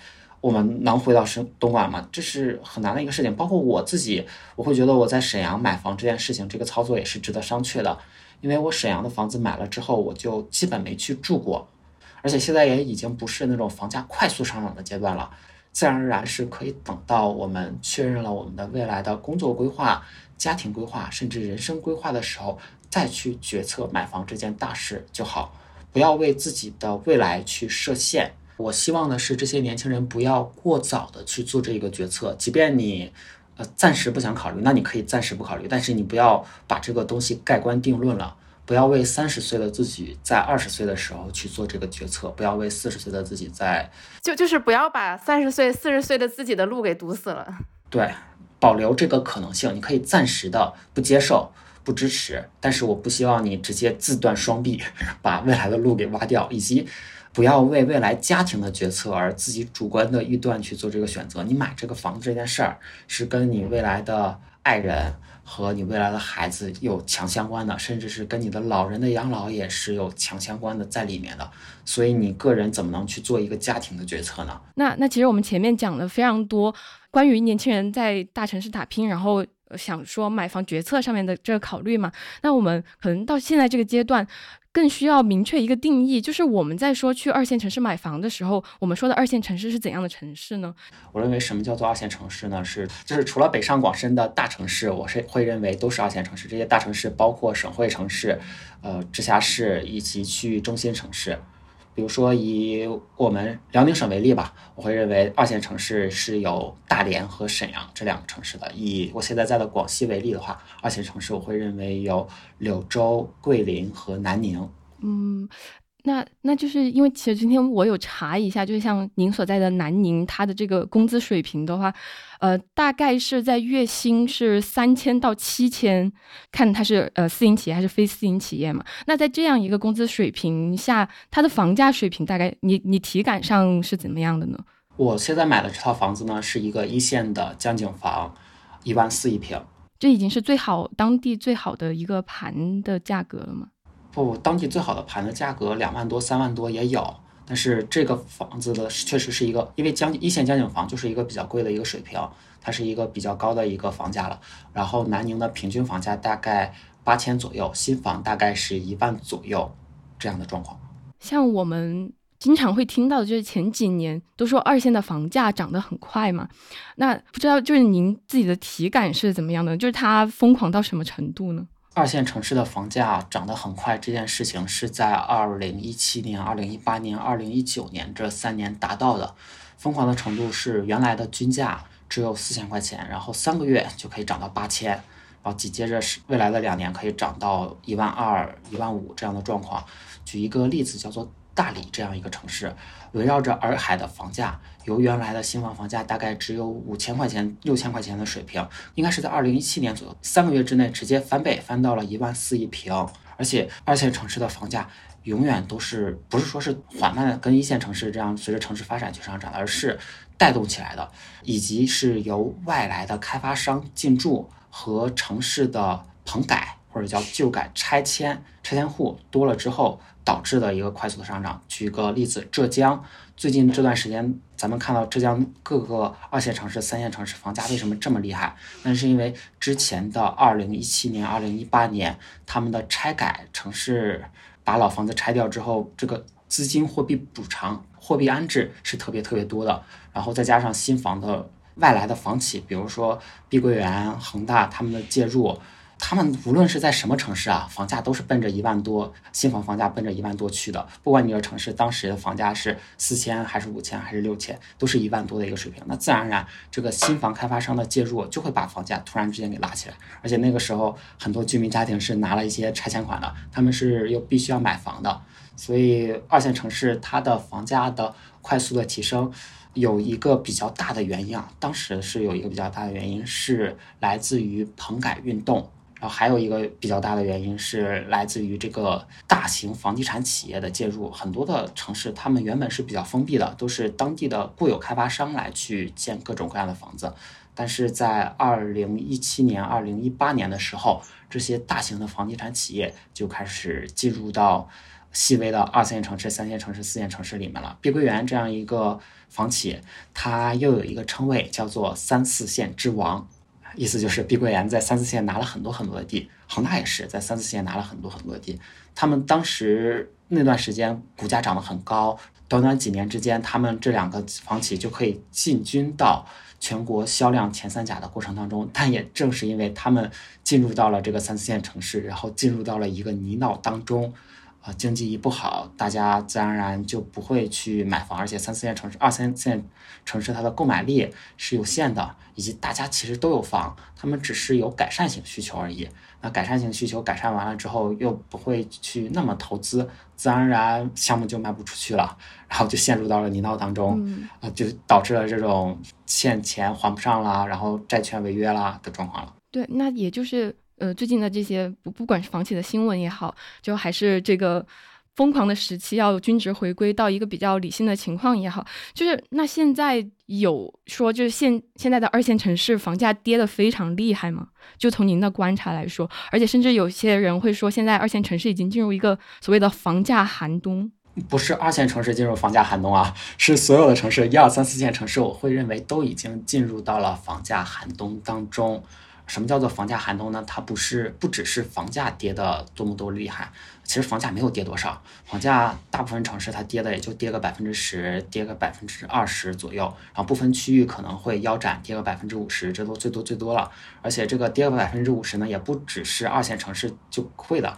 我们能回到深东莞吗？这是很难的一个事情。包括我自己，我会觉得我在沈阳买房这件事情，这个操作也是值得商榷的。因为我沈阳的房子买了之后，我就基本没去住过，而且现在也已经不是那种房价快速上涨的阶段了，自然而然是可以等到我们确认了我们的未来的工作规划、家庭规划，甚至人生规划的时候。再去决策买房这件大事就好，不要为自己的未来去设限。我希望的是这些年轻人不要过早的去做这个决策，即便你呃暂时不想考虑，那你可以暂时不考虑，但是你不要把这个东西盖棺定论了。不要为三十岁的自己在二十岁的时候去做这个决策，不要为四十岁的自己在就就是不要把三十岁、四十岁的自己的路给堵死了。对，保留这个可能性，你可以暂时的不接受。不支持，但是我不希望你直接自断双臂，把未来的路给挖掉，以及不要为未来家庭的决策而自己主观的臆断去做这个选择。你买这个房子这件事儿，是跟你未来的爱人和你未来的孩子有强相关的，甚至是跟你的老人的养老也是有强相关的在里面的。所以你个人怎么能去做一个家庭的决策呢？那那其实我们前面讲了非常多关于年轻人在大城市打拼，然后。想说买房决策上面的这个考虑嘛？那我们可能到现在这个阶段，更需要明确一个定义，就是我们在说去二线城市买房的时候，我们说的二线城市是怎样的城市呢？我认为什么叫做二线城市呢？是就是除了北上广深的大城市，我是会认为都是二线城市。这些大城市包括省会城市、呃直辖市以及区域中心城市。比如说以我们辽宁省为例吧，我会认为二线城市是有大连和沈阳这两个城市的。以我现在在的广西为例的话，二线城市我会认为有柳州、桂林和南宁。嗯。那那就是因为其实今天我有查一下，就是像您所在的南宁，它的这个工资水平的话，呃，大概是在月薪是三千到七千，看它是呃私营企业还是非私营企业嘛。那在这样一个工资水平下，它的房价水平大概你你体感上是怎么样的呢？我现在买的这套房子呢，是一个一线的江景房，一万四一平，这已经是最好当地最好的一个盘的价格了吗？不，当地最好的盘的价格两万多、三万多也有，但是这个房子的确实是一个，因为江一线江景房就是一个比较贵的一个水平，它是一个比较高的一个房价了。然后南宁的平均房价大概八千左右，新房大概是一万左右这样的状况。像我们经常会听到就是前几年都说二线的房价涨得很快嘛，那不知道就是您自己的体感是怎么样的？就是它疯狂到什么程度呢？二线城市的房价涨得很快，这件事情是在二零一七年、二零一八年、二零一九年这三年达到的。疯狂的程度是原来的均价只有四千块钱，然后三个月就可以涨到八千，然后紧接着是未来的两年可以涨到一万二、一万五这样的状况。举一个例子，叫做。大理这样一个城市，围绕着洱海的房价，由原来的新房房价大概只有五千块钱、六千块钱的水平，应该是在二零一七年左右，三个月之内直接翻倍，翻到了一万四一平。而且二线城市的房价永远都是不是说是缓慢的跟一线城市这样随着城市发展去上涨，而是带动起来的，以及是由外来的开发商进驻和城市的棚改或者叫旧改拆迁拆迁户多了之后。导致的一个快速的上涨。举个例子，浙江最近这段时间，咱们看到浙江各个二线城市、三线城市房价为什么这么厉害？那是因为之前的二零一七年、二零一八年，他们的拆改城市把老房子拆掉之后，这个资金货币补偿、货币安置是特别特别多的。然后再加上新房的外来的房企，比如说碧桂园、恒大他们的介入。他们无论是在什么城市啊，房价都是奔着一万多，新房房价奔着一万多去的。不管你的城市当时的房价是四千还是五千还是六千，都是一万多的一个水平。那自然而然，这个新房开发商的介入就会把房价突然之间给拉起来。而且那个时候，很多居民家庭是拿了一些拆迁款的，他们是又必须要买房的。所以二线城市它的房价的快速的提升，有一个比较大的原因啊，当时是有一个比较大的原因是来自于棚改运动。然后还有一个比较大的原因是来自于这个大型房地产企业的介入，很多的城市他们原本是比较封闭的，都是当地的固有开发商来去建各种各样的房子，但是在二零一七年、二零一八年的时候，这些大型的房地产企业就开始进入到细微的二线城市、三线城市、四线城市里面了。碧桂园这样一个房企，它又有一个称谓叫做“三四线之王”。意思就是碧桂园在三四线拿了很多很多的地，恒大也是在三四线拿了很多很多的地。他们当时那段时间股价涨得很高，短短几年之间，他们这两个房企就可以进军到全国销量前三甲的过程当中。但也正是因为他们进入到了这个三四线城市，然后进入到了一个泥淖当中。啊，经济一不好，大家自然而然就不会去买房，而且三四线城市、二三线城市它的购买力是有限的，以及大家其实都有房，他们只是有改善型需求而已。那改善型需求改善完了之后，又不会去那么投资，自然而然项目就卖不出去了，然后就陷入到了泥淖当中，啊，就导致了这种欠钱还不上啦，然后债券违约啦的状况了。对，那也就是。呃，最近的这些不不管是房企的新闻也好，就还是这个疯狂的时期要均值回归到一个比较理性的情况也好，就是那现在有说就是现现在的二线城市房价跌得非常厉害吗？就从您的观察来说，而且甚至有些人会说现在二线城市已经进入一个所谓的房价寒冬。不是二线城市进入房价寒冬啊，是所有的城市一二三四线城市，我会认为都已经进入到了房价寒冬当中。什么叫做房价寒冬呢？它不是不只是房价跌的多么多厉害，其实房价没有跌多少，房价大部分城市它跌的也就跌个百分之十，跌个百分之二十左右，然后部分区域可能会腰斩，跌个百分之五十，这都最多最多了。而且这个跌个百分之五十呢，也不只是二线城市就会的，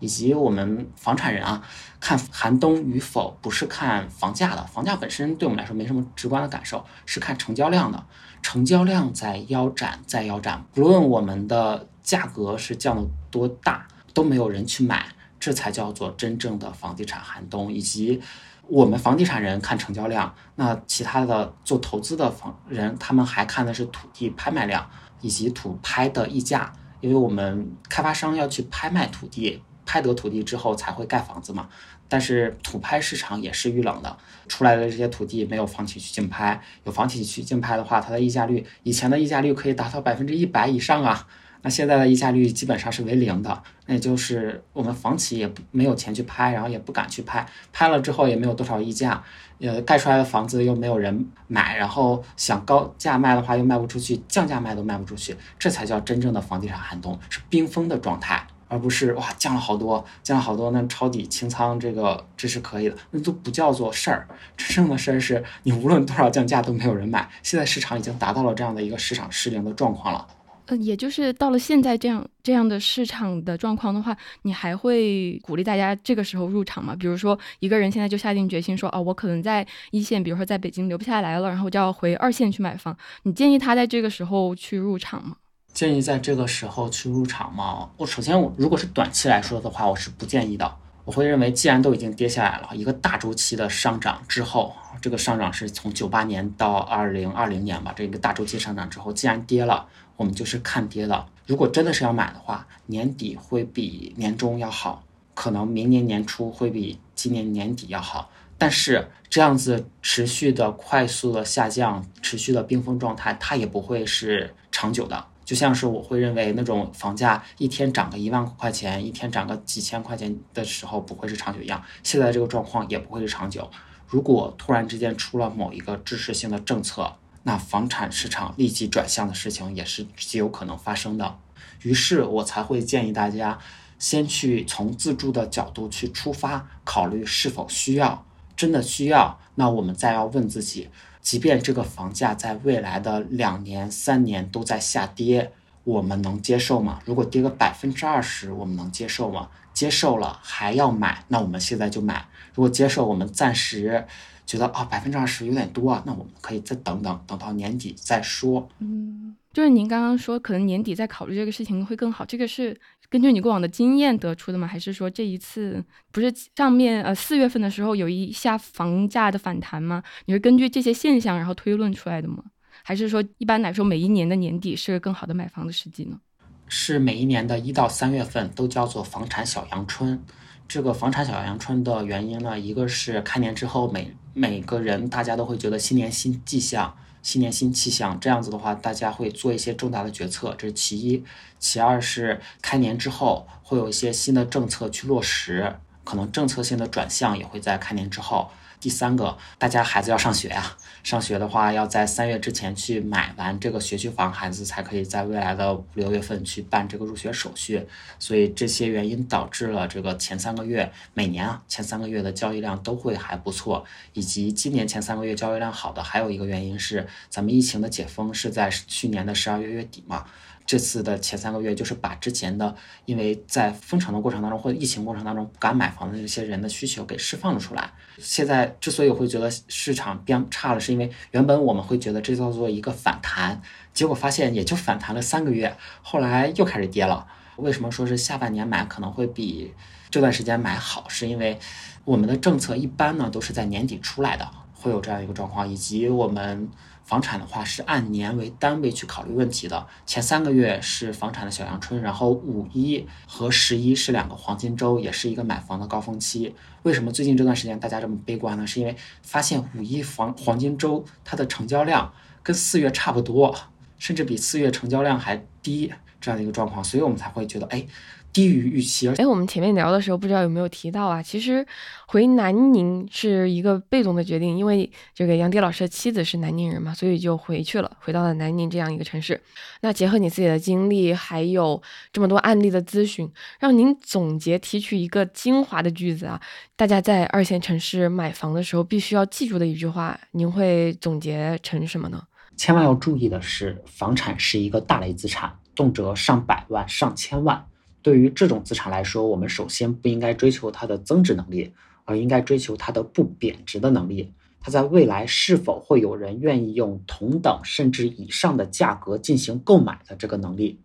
以及我们房产人啊，看寒冬与否不是看房价的，房价本身对我们来说没什么直观的感受，是看成交量的。成交量在腰斩，在腰斩，不论我们的价格是降了多大，都没有人去买，这才叫做真正的房地产寒冬。以及我们房地产人看成交量，那其他的做投资的房人，他们还看的是土地拍卖量以及土拍的溢价，因为我们开发商要去拍卖土地。拍得土地之后才会盖房子嘛，但是土拍市场也是遇冷的，出来的这些土地没有房企去竞拍，有房企去竞拍的话，它的溢价率以前的溢价率可以达到百分之一百以上啊，那现在的溢价率基本上是为零的，那也就是我们房企也没有钱去拍，然后也不敢去拍，拍了之后也没有多少溢价，呃，盖出来的房子又没有人买，然后想高价卖的话又卖不出去，降价卖都卖不出去，这才叫真正的房地产寒冬，是冰封的状态。而不是哇降了好多，降了好多，那抄底清仓这个这是可以的，那都不叫做事儿。真正的事儿是你无论多少降价都没有人买。现在市场已经达到了这样的一个市场失灵的状况了。嗯，也就是到了现在这样这样的市场的状况的话，你还会鼓励大家这个时候入场吗？比如说一个人现在就下定决心说，哦，我可能在一线，比如说在北京留不下来了，然后就要回二线去买房，你建议他在这个时候去入场吗？建议在这个时候去入场吗？我首先，我如果是短期来说的话，我是不建议的。我会认为，既然都已经跌下来了，一个大周期的上涨之后，这个上涨是从九八年到二零二零年吧，这个大周期上涨之后，既然跌了，我们就是看跌的。如果真的是要买的话，年底会比年终要好，可能明年年初会比今年年底要好。但是这样子持续的快速的下降，持续的冰封状态，它也不会是长久的。就像是我会认为那种房价一天涨个一万块钱，一天涨个几千块钱的时候不会是长久一样，现在这个状况也不会是长久。如果突然之间出了某一个支持性的政策，那房产市场立即转向的事情也是极有可能发生的。于是我才会建议大家先去从自住的角度去出发，考虑是否需要，真的需要，那我们再要问自己。即便这个房价在未来的两年、三年都在下跌，我们能接受吗？如果跌个百分之二十，我们能接受吗？接受了还要买，那我们现在就买。如果接受，我们暂时觉得啊，百分之二十有点多啊，那我们可以再等等，等到年底再说。嗯，就是您刚刚说，可能年底再考虑这个事情会更好，这个是。根据你过往的经验得出的吗？还是说这一次不是上面呃四月份的时候有一下房价的反弹吗？你是根据这些现象然后推论出来的吗？还是说一般来说每一年的年底是更好的买房的时机呢？是每一年的一到三月份都叫做房产小阳春。这个房产小阳春的原因呢，一个是开年之后每每个人大家都会觉得新年新气象。新年新气象，这样子的话，大家会做一些重大的决策，这是其一。其二是开年之后会有一些新的政策去落实，可能政策性的转向也会在开年之后。第三个，大家孩子要上学呀，上学的话要在三月之前去买完这个学区房，孩子才可以在未来的五六月份去办这个入学手续。所以这些原因导致了这个前三个月每年啊前三个月的交易量都会还不错，以及今年前三个月交易量好的还有一个原因是咱们疫情的解封是在去年的十二月月底嘛。这次的前三个月，就是把之前的因为在封城的过程当中或者疫情过程当中不敢买房的这些人的需求给释放了出来。现在之所以会觉得市场变差了，是因为原本我们会觉得这叫做一个反弹，结果发现也就反弹了三个月，后来又开始跌了。为什么说是下半年买可能会比这段时间买好？是因为我们的政策一般呢都是在年底出来的，会有这样一个状况，以及我们。房产的话是按年为单位去考虑问题的，前三个月是房产的小阳春，然后五一和十一是两个黄金周，也是一个买房的高峰期。为什么最近这段时间大家这么悲观呢？是因为发现五一黄黄金周它的成交量跟四月差不多，甚至比四月成交量还低这样的一个状况，所以我们才会觉得哎。低于预期。哎，我们前面聊的时候，不知道有没有提到啊？其实回南宁是一个被动的决定，因为这个杨迪老师的妻子是南宁人嘛，所以就回去了，回到了南宁这样一个城市。那结合你自己的经历，还有这么多案例的咨询，让您总结提取一个精华的句子啊，大家在二线城市买房的时候必须要记住的一句话，您会总结成什么呢？千万要注意的是，房产是一个大类资产，动辄上百万、上千万。对于这种资产来说，我们首先不应该追求它的增值能力，而应该追求它的不贬值的能力。它在未来是否会有人愿意用同等甚至以上的价格进行购买的这个能力？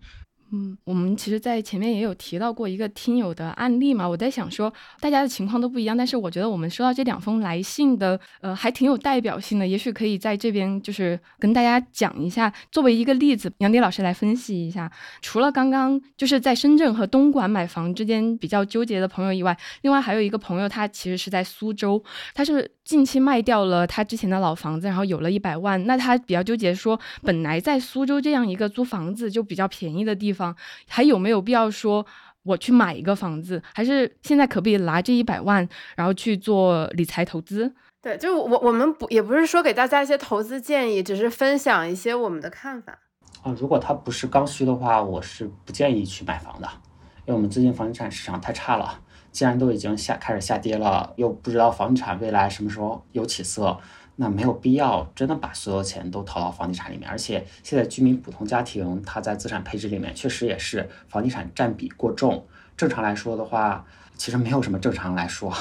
嗯，我们其实，在前面也有提到过一个听友的案例嘛。我在想说，大家的情况都不一样，但是我觉得我们收到这两封来信的，呃，还挺有代表性的。也许可以在这边就是跟大家讲一下，作为一个例子，杨迪老师来分析一下。除了刚刚就是在深圳和东莞买房之间比较纠结的朋友以外，另外还有一个朋友，他其实是在苏州，他是近期卖掉了他之前的老房子，然后有了一百万。那他比较纠结说，本来在苏州这样一个租房子就比较便宜的地方。还有没有必要说我去买一个房子？还是现在可不可以拿这一百万，然后去做理财投资？对，就我我们不也不是说给大家一些投资建议，只是分享一些我们的看法啊。如果它不是刚需的话，我是不建议去买房的，因为我们最近房地产市场太差了。既然都已经下开始下跌了，又不知道房地产未来什么时候有起色。那没有必要真的把所有钱都投到房地产里面，而且现在居民普通家庭他在资产配置里面确实也是房地产占比过重。正常来说的话，其实没有什么正常来说，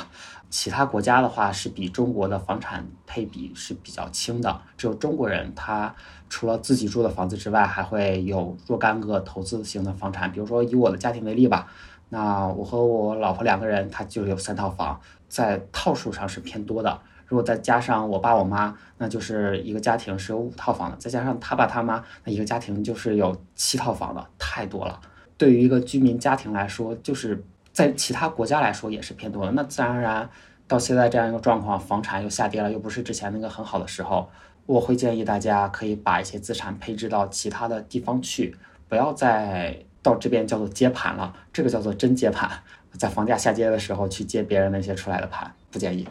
其他国家的话是比中国的房产配比是比较轻的，只有中国人他除了自己住的房子之外，还会有若干个投资型的房产。比如说以我的家庭为例吧，那我和我老婆两个人，他就有三套房，在套数上是偏多的。如果再加上我爸我妈，那就是一个家庭是有五套房的。再加上他爸他妈，那一个家庭就是有七套房的，太多了。对于一个居民家庭来说，就是在其他国家来说也是偏多的。那自然而然，到现在这样一个状况，房产又下跌了，又不是之前那个很好的时候，我会建议大家可以把一些资产配置到其他的地方去，不要再到这边叫做接盘了，这个叫做真接盘，在房价下跌的时候去接别人那些出来的盘，不建议。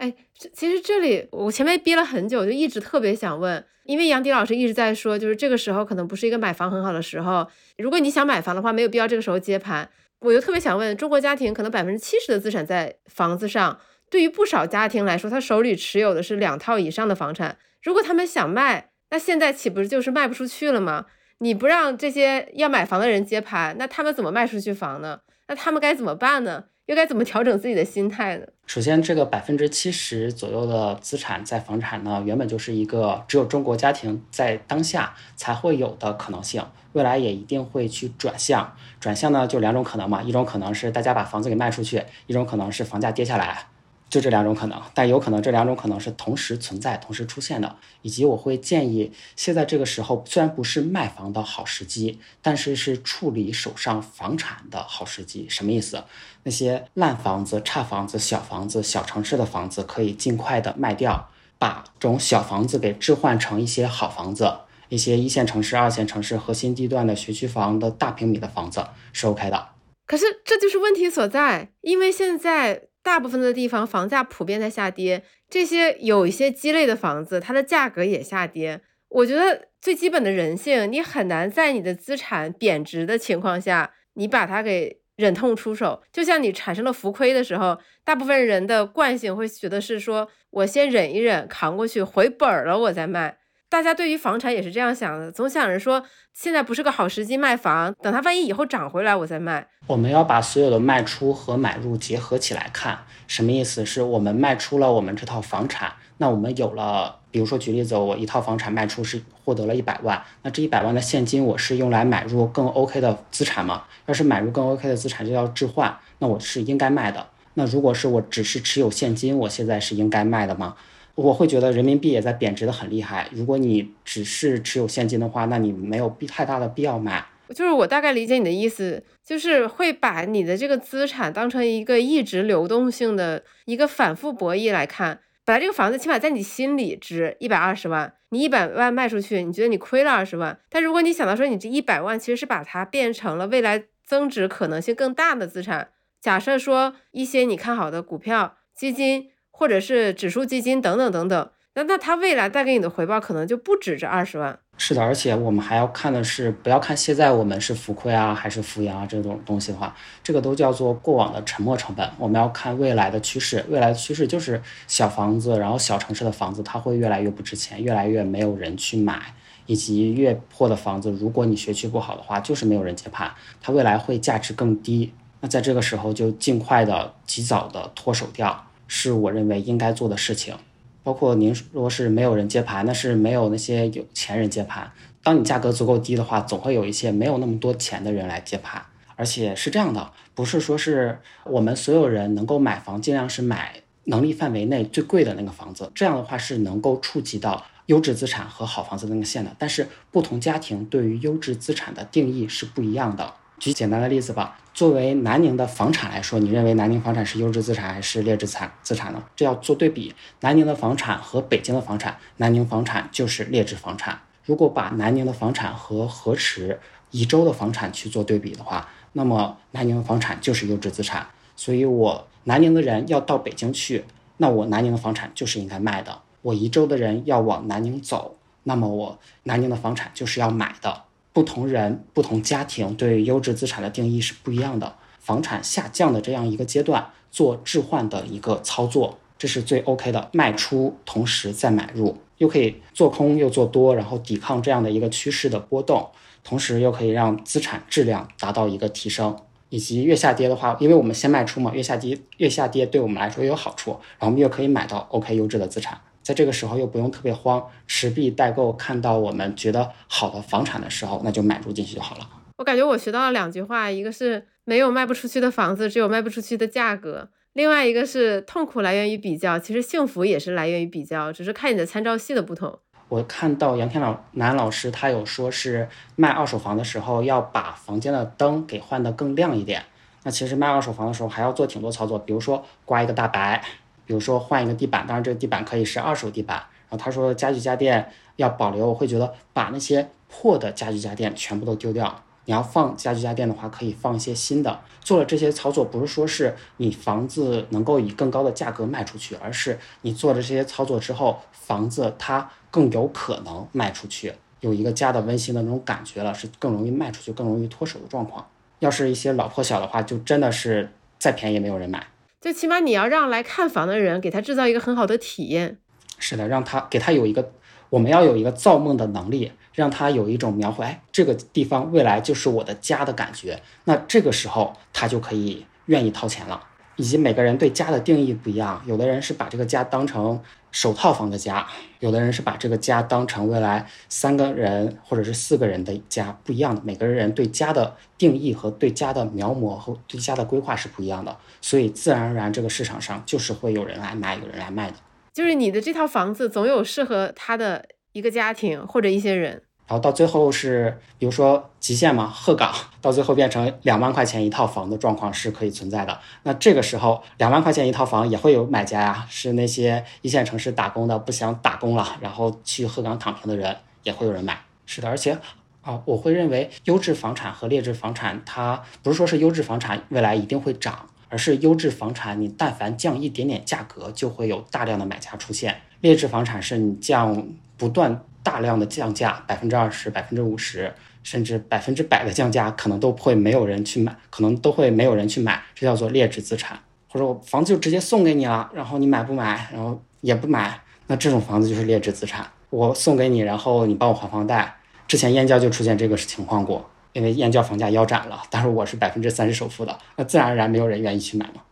哎，其实这里我前面憋了很久，就一直特别想问，因为杨迪老师一直在说，就是这个时候可能不是一个买房很好的时候。如果你想买房的话，没有必要这个时候接盘。我就特别想问，中国家庭可能百分之七十的资产在房子上，对于不少家庭来说，他手里持有的是两套以上的房产。如果他们想卖，那现在岂不是就是卖不出去了吗？你不让这些要买房的人接盘，那他们怎么卖出去房呢？那他们该怎么办呢？又该怎么调整自己的心态呢？首先，这个百分之七十左右的资产在房产呢，原本就是一个只有中国家庭在当下才会有的可能性，未来也一定会去转向。转向呢，就两种可能嘛，一种可能是大家把房子给卖出去，一种可能是房价跌下来。就这两种可能，但有可能这两种可能是同时存在、同时出现的。以及我会建议，现在这个时候虽然不是卖房的好时机，但是是处理手上房产的好时机。什么意思？那些烂房子、差房子、小房子、小城市的房子可以尽快的卖掉，把这种小房子给置换成一些好房子，一些一线城市、二线城市核心地段的学区房的大平米的房子是 OK 的。可是这就是问题所在，因为现在。大部分的地方房价普遍在下跌，这些有一些鸡肋的房子，它的价格也下跌。我觉得最基本的人性，你很难在你的资产贬值的情况下，你把它给忍痛出手。就像你产生了浮亏的时候，大部分人的惯性会觉得是说，我先忍一忍，扛过去，回本了我再卖。大家对于房产也是这样想的，总想着说现在不是个好时机卖房，等它万一以后涨回来我再卖。我们要把所有的卖出和买入结合起来看，什么意思？是我们卖出了我们这套房产，那我们有了，比如说举例子，我一套房产卖出是获得了一百万，那这一百万的现金我是用来买入更 OK 的资产吗？要是买入更 OK 的资产就要置换，那我是应该卖的。那如果是我只是持有现金，我现在是应该卖的吗？我会觉得人民币也在贬值的很厉害。如果你只是持有现金的话，那你没有必太大的必要买。就是我大概理解你的意思，就是会把你的这个资产当成一个一直流动性的一个反复博弈来看。本来这个房子起码在你心里值一百二十万，你一百万卖出去，你觉得你亏了二十万。但如果你想到说你这一百万其实是把它变成了未来增值可能性更大的资产，假设说一些你看好的股票、基金。或者是指数基金等等等等，那那它未来带给你的回报可能就不止这二十万。是的，而且我们还要看的是，不要看现在我们是浮亏啊还是浮盈啊这种东西的话，这个都叫做过往的沉没成本。我们要看未来的趋势，未来的趋势就是小房子，然后小城市的房子它会越来越不值钱，越来越没有人去买。以及越破的房子，如果你学区不好的话，就是没有人接盘，它未来会价值更低。那在这个时候就尽快的、及早的脱手掉，是我认为应该做的事情。包括您说是没有人接盘，那是没有那些有钱人接盘。当你价格足够低的话，总会有一些没有那么多钱的人来接盘。而且是这样的，不是说是我们所有人能够买房，尽量是买能力范围内最贵的那个房子。这样的话是能够触及到优质资产和好房子那个线的。但是不同家庭对于优质资产的定义是不一样的。举简单的例子吧，作为南宁的房产来说，你认为南宁房产是优质资产还是劣质产资产呢？这要做对比，南宁的房产和北京的房产，南宁房产就是劣质房产。如果把南宁的房产和河池、宜州的房产去做对比的话，那么南宁的房产就是优质资产。所以，我南宁的人要到北京去，那我南宁的房产就是应该卖的；我宜州的人要往南宁走，那么我南宁的房产就是要买的。不同人、不同家庭对优质资产的定义是不一样的。房产下降的这样一个阶段，做置换的一个操作，这是最 OK 的。卖出同时再买入，又可以做空又做多，然后抵抗这样的一个趋势的波动，同时又可以让资产质量达到一个提升。以及越下跌的话，因为我们先卖出嘛，越下跌越下跌对我们来说也有好处，然后我们又可以买到 OK 优质的资产。在这个时候又不用特别慌，持币待购，看到我们觉得好的房产的时候，那就买入进去就好了。我感觉我学到了两句话，一个是没有卖不出去的房子，只有卖不出去的价格；另外一个是痛苦来源于比较，其实幸福也是来源于比较，只是看你的参照系的不同。我看到杨天老南老师他有说是卖二手房的时候要把房间的灯给换得更亮一点。那其实卖二手房的时候还要做挺多操作，比如说刮一个大白。比如说换一个地板，当然这个地板可以是二手地板。然后他说家具家电要保留，我会觉得把那些破的家具家电全部都丢掉。你要放家具家电的话，可以放一些新的。做了这些操作，不是说是你房子能够以更高的价格卖出去，而是你做了这些操作之后，房子它更有可能卖出去，有一个家的温馨的那种感觉了，是更容易卖出去，更容易脱手的状况。要是一些老破小的话，就真的是再便宜也没有人买。最起码你要让来看房的人给他制造一个很好的体验。是的，让他给他有一个，我们要有一个造梦的能力，让他有一种描绘，哎，这个地方未来就是我的家的感觉。那这个时候他就可以愿意掏钱了。以及每个人对家的定义不一样，有的人是把这个家当成首套房的家，有的人是把这个家当成未来三个人或者是四个人的家，不一样的。每个人对家的定义和对家的描摹和对家的规划是不一样的，所以自然而然这个市场上就是会有人来买，有人来卖的。就是你的这套房子总有适合他的一个家庭或者一些人。然后到最后是，比如说极限嘛，鹤岗到最后变成两万块钱一套房的状况是可以存在的。那这个时候两万块钱一套房也会有买家呀，是那些一线城市打工的不想打工了，然后去鹤岗躺平的人也会有人买。是的，而且啊，我会认为优质房产和劣质房产，它不是说是优质房产未来一定会涨，而是优质房产你但凡降一点点价格，就会有大量的买家出现。劣质房产是你降不断。大量的降价，百分之二十、百分之五十，甚至百分之百的降价，可能都会没有人去买，可能都会没有人去买，这叫做劣质资产。或者我房子就直接送给你了，然后你买不买？然后也不买，那这种房子就是劣质资产。我送给你，然后你帮我还房贷。之前燕郊就出现这个情况过，因为燕郊房价腰斩了，但是我是百分之三十首付的，那自然而然没有人愿意去买嘛。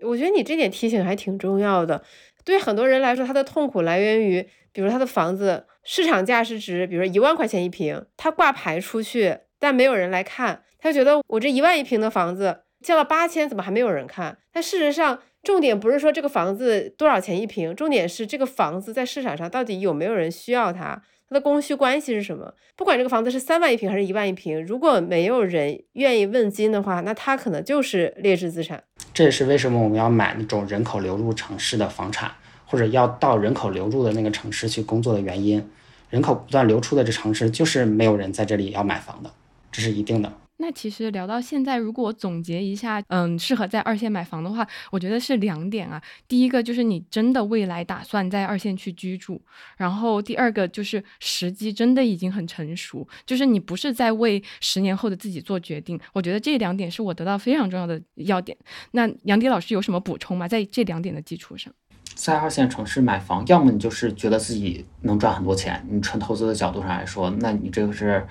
我觉得你这点提醒还挺重要的，对很多人来说，他的痛苦来源于，比如他的房子。市场价是值，比如说一万块钱一平，他挂牌出去，但没有人来看，他就觉得我这一万一平的房子降了八千，怎么还没有人看？但事实上，重点不是说这个房子多少钱一平，重点是这个房子在市场上到底有没有人需要它，它的供需关系是什么？不管这个房子是三万一平还是一万一平，如果没有人愿意问津的话，那它可能就是劣质资产。这也是为什么我们要买那种人口流入城市的房产。或者要到人口流入的那个城市去工作的原因，人口不断流出的这城市就是没有人在这里要买房的，这是一定的。那其实聊到现在，如果我总结一下，嗯，适合在二线买房的话，我觉得是两点啊。第一个就是你真的未来打算在二线去居住，然后第二个就是时机真的已经很成熟，就是你不是在为十年后的自己做决定。我觉得这两点是我得到非常重要的要点。那杨迪老师有什么补充吗？在这两点的基础上？在二线城市买房，要么你就是觉得自己能赚很多钱，你纯投资的角度上来说，那你这个是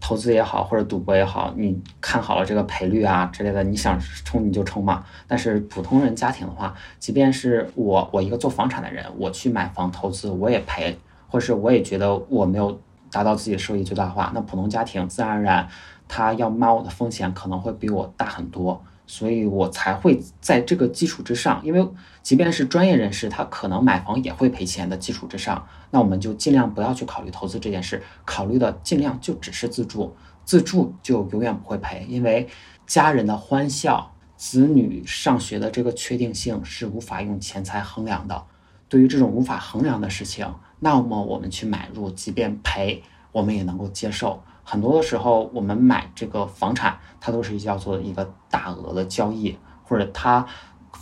投资也好，或者赌博也好，你看好了这个赔率啊之类的，你想冲你就冲嘛。但是普通人家庭的话，即便是我我一个做房产的人，我去买房投资我也赔，或是我也觉得我没有达到自己的收益最大化，那普通家庭自然而然他要冒的风险可能会比我大很多。所以我才会在这个基础之上，因为即便是专业人士，他可能买房也会赔钱的基础之上，那我们就尽量不要去考虑投资这件事，考虑的尽量就只是自住，自住就永远不会赔，因为家人的欢笑、子女上学的这个确定性是无法用钱财衡量的。对于这种无法衡量的事情，那么我们去买入，即便赔，我们也能够接受。很多的时候，我们买这个房产，它都是叫做一个大额的交易，或者它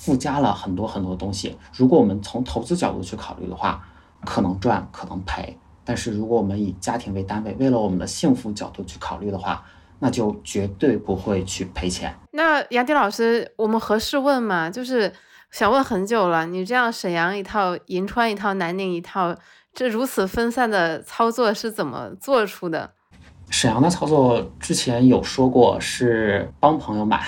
附加了很多很多东西。如果我们从投资角度去考虑的话，可能赚，可能赔。但是如果我们以家庭为单位，为了我们的幸福角度去考虑的话，那就绝对不会去赔钱。那杨迪老师，我们合适问吗？就是想问很久了。你这样沈阳一套，银川一套，南宁一套，这如此分散的操作是怎么做出的？沈阳的操作之前有说过是帮朋友买，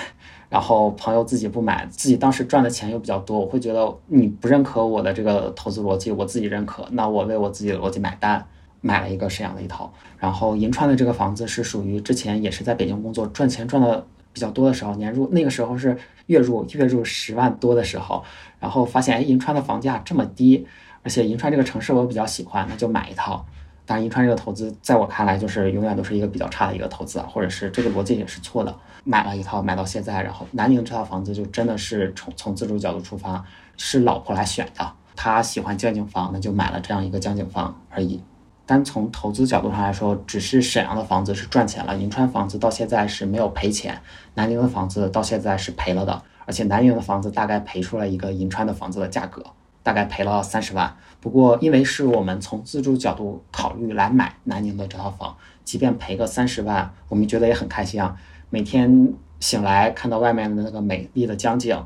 然后朋友自己不买，自己当时赚的钱又比较多，我会觉得你不认可我的这个投资逻辑，我自己认可，那我为我自己的逻辑买单，买了一个沈阳的一套。然后银川的这个房子是属于之前也是在北京工作赚钱赚的比较多的时候，年入那个时候是月入月入十万多的时候，然后发现哎银川的房价这么低，而且银川这个城市我比较喜欢，那就买一套。但，银川这个投资在我看来就是永远都是一个比较差的一个投资啊，或者是这个逻辑也是错的。买了一套，买到现在，然后南宁这套房子就真的是从从自住角度出发，是老婆来选的，她喜欢江景房，那就买了这样一个江景房而已。单从投资角度上来说，只是沈阳的房子是赚钱了，银川房子到现在是没有赔钱，南宁的房子到现在是赔了的，而且南宁的房子大概赔出了一个银川的房子的价格。大概赔了三十万，不过因为是我们从自住角度考虑来买南宁的这套房，即便赔个三十万，我们觉得也很开心啊。每天醒来看到外面的那个美丽的江景，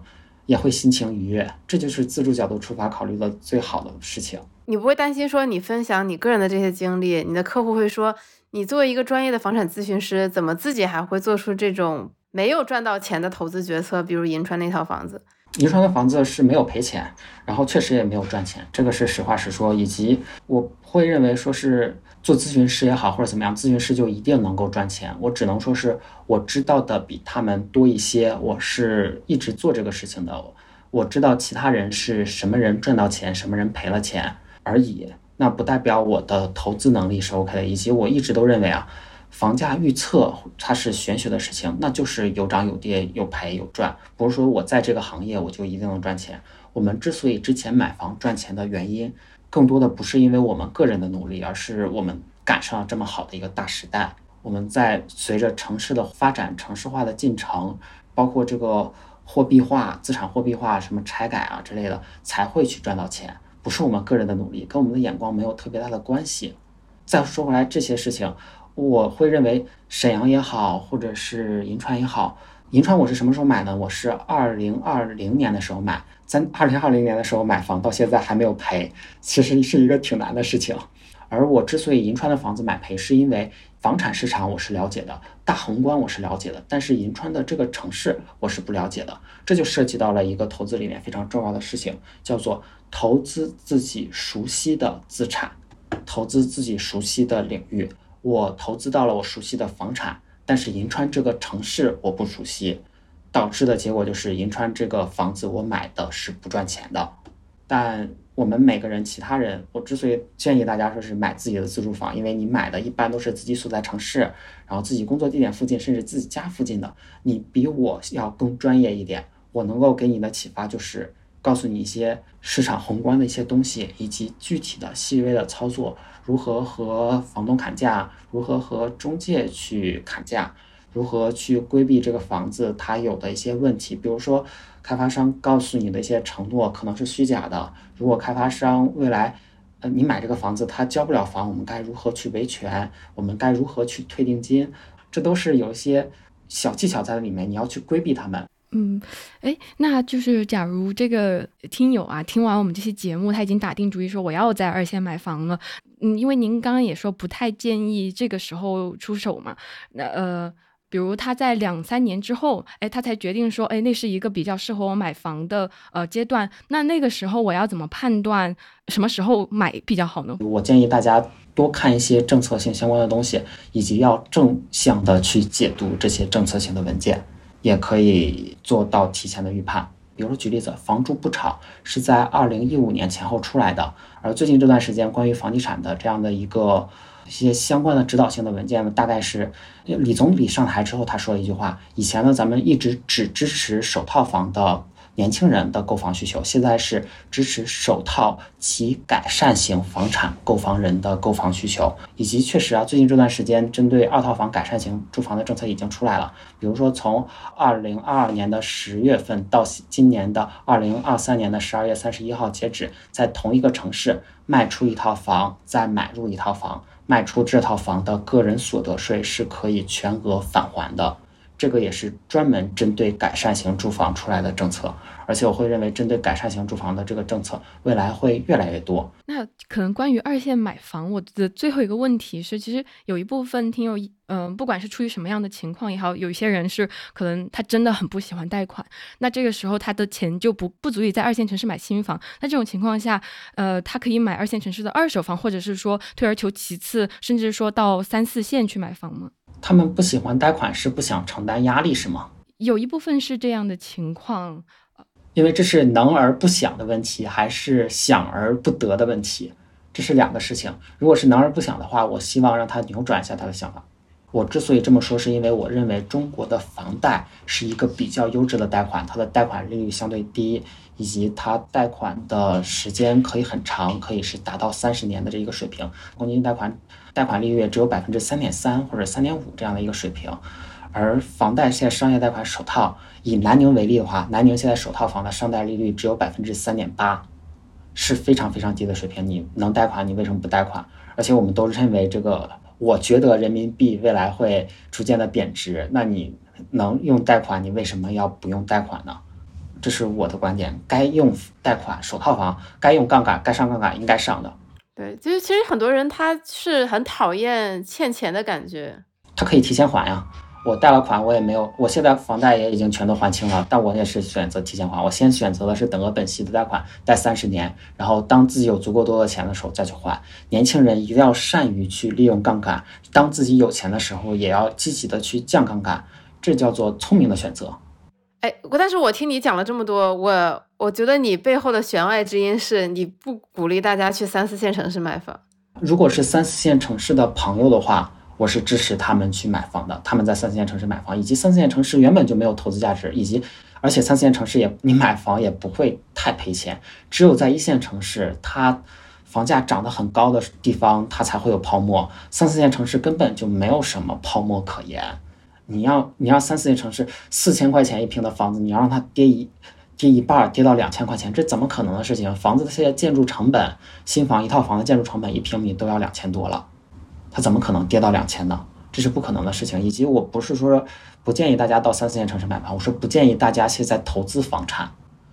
也会心情愉悦。这就是自住角度出发考虑的最好的事情。你不会担心说你分享你个人的这些经历，你的客户会说你作为一个专业的房产咨询师，怎么自己还会做出这种没有赚到钱的投资决策？比如银川那套房子。银川的房子是没有赔钱，然后确实也没有赚钱，这个是实话实说。以及我会认为说是做咨询师也好，或者怎么样，咨询师就一定能够赚钱。我只能说是我知道的比他们多一些，我是一直做这个事情的，我知道其他人是什么人赚到钱，什么人赔了钱而已。那不代表我的投资能力是 OK 的，以及我一直都认为啊。房价预测它是玄学的事情，那就是有涨有跌，有赔有赚，不是说我在这个行业我就一定能赚钱。我们之所以之前买房赚钱的原因，更多的不是因为我们个人的努力，而是我们赶上了这么好的一个大时代。我们在随着城市的发展、城市化的进程，包括这个货币化、资产货币化、什么拆改啊之类的，才会去赚到钱，不是我们个人的努力，跟我们的眼光没有特别大的关系。再说回来，这些事情。我会认为沈阳也好，或者是银川也好，银川我是什么时候买呢？我是二零二零年的时候买，在二零二零年的时候买房，到现在还没有赔，其实是一个挺难的事情。而我之所以银川的房子买赔，是因为房产市场我是了解的，大宏观我是了解的，但是银川的这个城市我是不了解的，这就涉及到了一个投资里面非常重要的事情，叫做投资自己熟悉的资产，投资自己熟悉的领域。我投资到了我熟悉的房产，但是银川这个城市我不熟悉，导致的结果就是银川这个房子我买的是不赚钱的。但我们每个人，其他人，我之所以建议大家说是买自己的自住房，因为你买的一般都是自己所在城市，然后自己工作地点附近，甚至自己家附近的，你比我要更专业一点。我能够给你的启发就是。告诉你一些市场宏观的一些东西，以及具体的细微的操作，如何和房东砍价，如何和中介去砍价，如何去规避这个房子它有的一些问题。比如说，开发商告诉你的一些承诺可能是虚假的。如果开发商未来，呃，你买这个房子他交不了房，我们该如何去维权？我们该如何去退定金？这都是有一些小技巧在里面，你要去规避他们。嗯，哎，那就是假如这个听友啊，听完我们这期节目，他已经打定主意说我要在二线买房了。嗯，因为您刚刚也说不太建议这个时候出手嘛。那呃，比如他在两三年之后，哎，他才决定说，哎，那是一个比较适合我买房的呃阶段。那那个时候我要怎么判断什么时候买比较好呢？我建议大家多看一些政策性相关的东西，以及要正向的去解读这些政策性的文件。也可以做到提前的预判，比如说举例子，房住不炒是在二零一五年前后出来的，而最近这段时间关于房地产的这样的一个一些相关的指导性的文件呢，大概是李总理上台之后他说了一句话，以前呢咱们一直只支持首套房的。年轻人的购房需求现在是支持首套及改善型房产购房人的购房需求，以及确实啊，最近这段时间针对二套房改善型住房的政策已经出来了。比如说，从二零二二年的十月份到今年的二零二三年的十二月三十一号截止，在同一个城市卖出一套房再买入一套房，卖出这套房的个人所得税是可以全额返还的。这个也是专门针对改善型住房出来的政策，而且我会认为，针对改善型住房的这个政策，未来会越来越多。那可能关于二线买房，我的最后一个问题是，其实有一部分听友，嗯，不管是出于什么样的情况也好，有一些人是可能他真的很不喜欢贷款，那这个时候他的钱就不不足以在二线城市买新房。那这种情况下，呃，他可以买二线城市的二手房，或者是说退而求其次，甚至说到三四线去买房吗？他们不喜欢贷款是不想承担压力是吗？有一部分是这样的情况，因为这是能而不想的问题，还是想而不得的问题，这是两个事情。如果是能而不想的话，我希望让他扭转一下他的想法。我之所以这么说，是因为我认为中国的房贷是一个比较优质的贷款，它的贷款利率相对低，以及它贷款的时间可以很长，可以是达到三十年的这一个水平。公积金贷款。贷款利率只有百分之三点三或者三点五这样的一个水平，而房贷现在商业贷款首套以南宁为例的话，南宁现在首套房的商贷利率只有百分之三点八，是非常非常低的水平。你能贷款，你为什么不贷款？而且我们都认为这个，我觉得人民币未来会逐渐的贬值，那你能用贷款，你为什么要不用贷款呢？这是我的观点，该用贷款首套房，该用杠杆，该上杠杆应该上的。对，就是其实很多人他是很讨厌欠钱的感觉。他可以提前还呀，我贷了款，我也没有，我现在房贷也已经全都还清了，但我也是选择提前还。我先选择的是等额本息的贷款，贷三十年，然后当自己有足够多的钱的时候再去还。年轻人一定要善于去利用杠杆，当自己有钱的时候，也要积极的去降杠杆，这叫做聪明的选择。哎，但是我听你讲了这么多，我我觉得你背后的弦外之音是你不鼓励大家去三四线城市买房。如果是三四线城市的朋友的话，我是支持他们去买房的。他们在三四线城市买房，以及三四线城市原本就没有投资价值，以及而且三四线城市也你买房也不会太赔钱。只有在一线城市，它房价涨得很高的地方，它才会有泡沫。三四线城市根本就没有什么泡沫可言。你要你要三四线城市四千块钱一平的房子，你要让它跌一跌一半，跌到两千块钱，这怎么可能的事情？房子的现在建筑成本，新房一套房的建筑成本一平米都要两千多了，它怎么可能跌到两千呢？这是不可能的事情。以及我不是说不建议大家到三四线城市买房，我说不建议大家现在投资房产，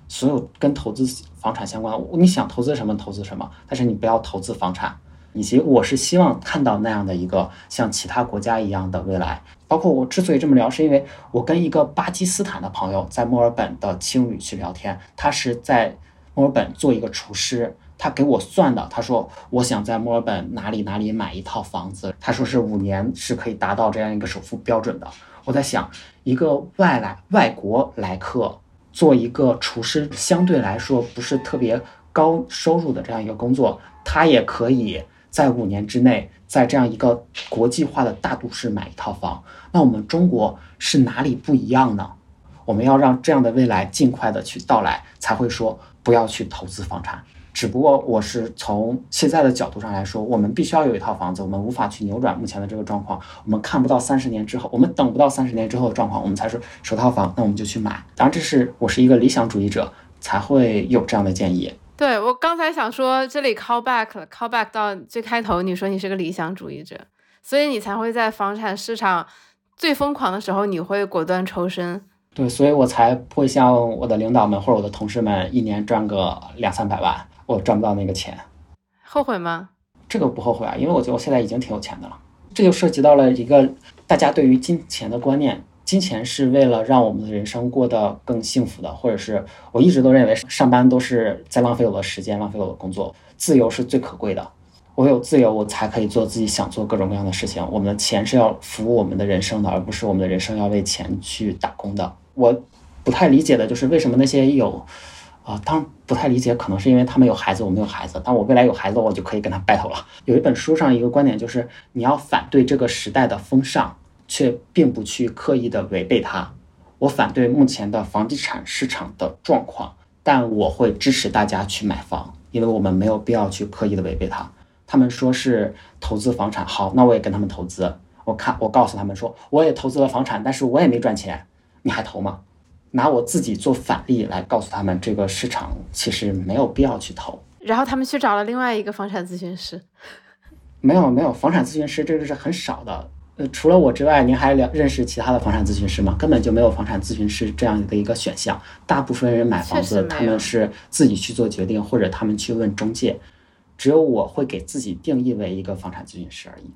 所有跟投资房产相关的，你想投资什么投资什么，但是你不要投资房产。以及我是希望看到那样的一个像其他国家一样的未来。包括我之所以这么聊，是因为我跟一个巴基斯坦的朋友在墨尔本的青旅去聊天，他是在墨尔本做一个厨师，他给我算的，他说我想在墨尔本哪里哪里买一套房子，他说是五年是可以达到这样一个首付标准的。我在想，一个外来外国来客做一个厨师，相对来说不是特别高收入的这样一个工作，他也可以。在五年之内，在这样一个国际化的大都市买一套房，那我们中国是哪里不一样呢？我们要让这样的未来尽快的去到来，才会说不要去投资房产。只不过我是从现在的角度上来说，我们必须要有一套房子，我们无法去扭转目前的这个状况，我们看不到三十年之后，我们等不到三十年之后的状况，我们才是首套房，那我们就去买。当然，这是我是一个理想主义者才会有这样的建议。对我刚才想说，这里 call back 了，call back 到最开头，你说你是个理想主义者，所以你才会在房产市场最疯狂的时候，你会果断抽身。对，所以我才不会像我的领导们或者我的同事们一年赚个两三百万，我赚不到那个钱。后悔吗？这个不后悔啊，因为我觉得我现在已经挺有钱的了。这就涉及到了一个大家对于金钱的观念，金钱是为了让我们的人生过得更幸福的，或者是我一直都认为上班都是在浪费我的时间，浪费我的工作。自由是最可贵的，我有自由，我才可以做自己想做各种各样的事情。我们的钱是要服务我们的人生的，而不是我们的人生要为钱去打工的。我不太理解的就是为什么那些有。啊，当然不太理解，可能是因为他们有孩子，我没有孩子。但我未来有孩子，我就可以跟他 battle 了。有一本书上一个观点就是，你要反对这个时代的风尚，却并不去刻意的违背它。我反对目前的房地产市场的状况，但我会支持大家去买房，因为我们没有必要去刻意的违背它。他们说是投资房产，好，那我也跟他们投资。我看，我告诉他们说，我也投资了房产，但是我也没赚钱，你还投吗？拿我自己做反例来告诉他们，这个市场其实没有必要去投。然后他们去找了另外一个房产咨询师。没有没有，房产咨询师这个是很少的。呃，除了我之外，您还了认识其他的房产咨询师吗？根本就没有房产咨询师这样的一个选项。大部分人买房子，他们是自己去做决定，或者他们去问中介。只有我会给自己定义为一个房产咨询师而已。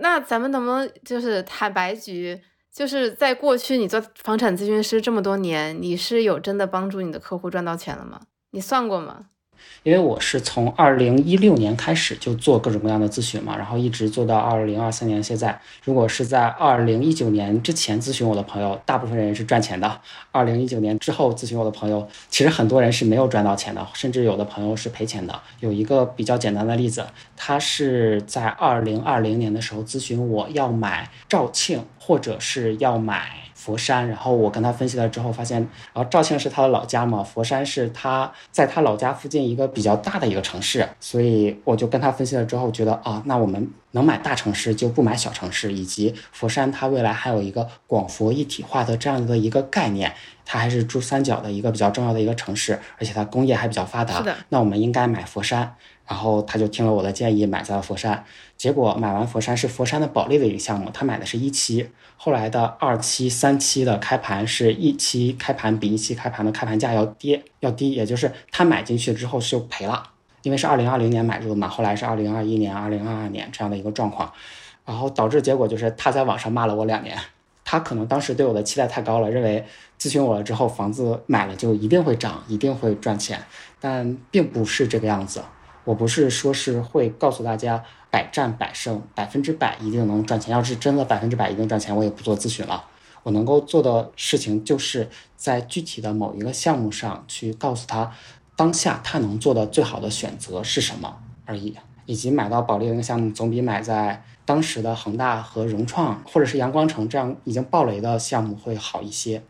那咱们能不能就是坦白局？就是在过去，你做房产咨询师这么多年，你是有真的帮助你的客户赚到钱了吗？你算过吗？因为我是从二零一六年开始就做各种各样的咨询嘛，然后一直做到二零二三年现在。如果是在二零一九年之前咨询我的朋友，大部分人是赚钱的；二零一九年之后咨询我的朋友，其实很多人是没有赚到钱的，甚至有的朋友是赔钱的。有一个比较简单的例子，他是在二零二零年的时候咨询我要买肇庆，或者是要买。佛山，然后我跟他分析了之后，发现，然后肇庆是他的老家嘛，佛山是他在他老家附近一个比较大的一个城市，所以我就跟他分析了之后，觉得啊，那我们能买大城市就不买小城市，以及佛山它未来还有一个广佛一体化的这样的一个概念，它还是珠三角的一个比较重要的一个城市，而且它工业还比较发达，是的，那我们应该买佛山。然后他就听了我的建议，买在了佛山。结果买完佛山是佛山的保利的一个项目，他买的是一期。后来的二期、三期的开盘是一期开盘比一期开盘的开盘价要跌要低，也就是他买进去之后就赔了，因为是二零二零年买入的嘛。后来是二零二一年、二零二二年这样的一个状况，然后导致结果就是他在网上骂了我两年。他可能当时对我的期待太高了，认为咨询我了之后房子买了就一定会涨，一定会赚钱，但并不是这个样子。我不是说是会告诉大家百战百胜，百分之百一定能赚钱。要是真的百分之百一定赚钱，我也不做咨询了。我能够做的事情，就是在具体的某一个项目上去告诉他，当下他能做的最好的选择是什么而已。以及买到保利那个项目，总比买在当时的恒大和融创或者是阳光城这样已经爆雷的项目会好一些。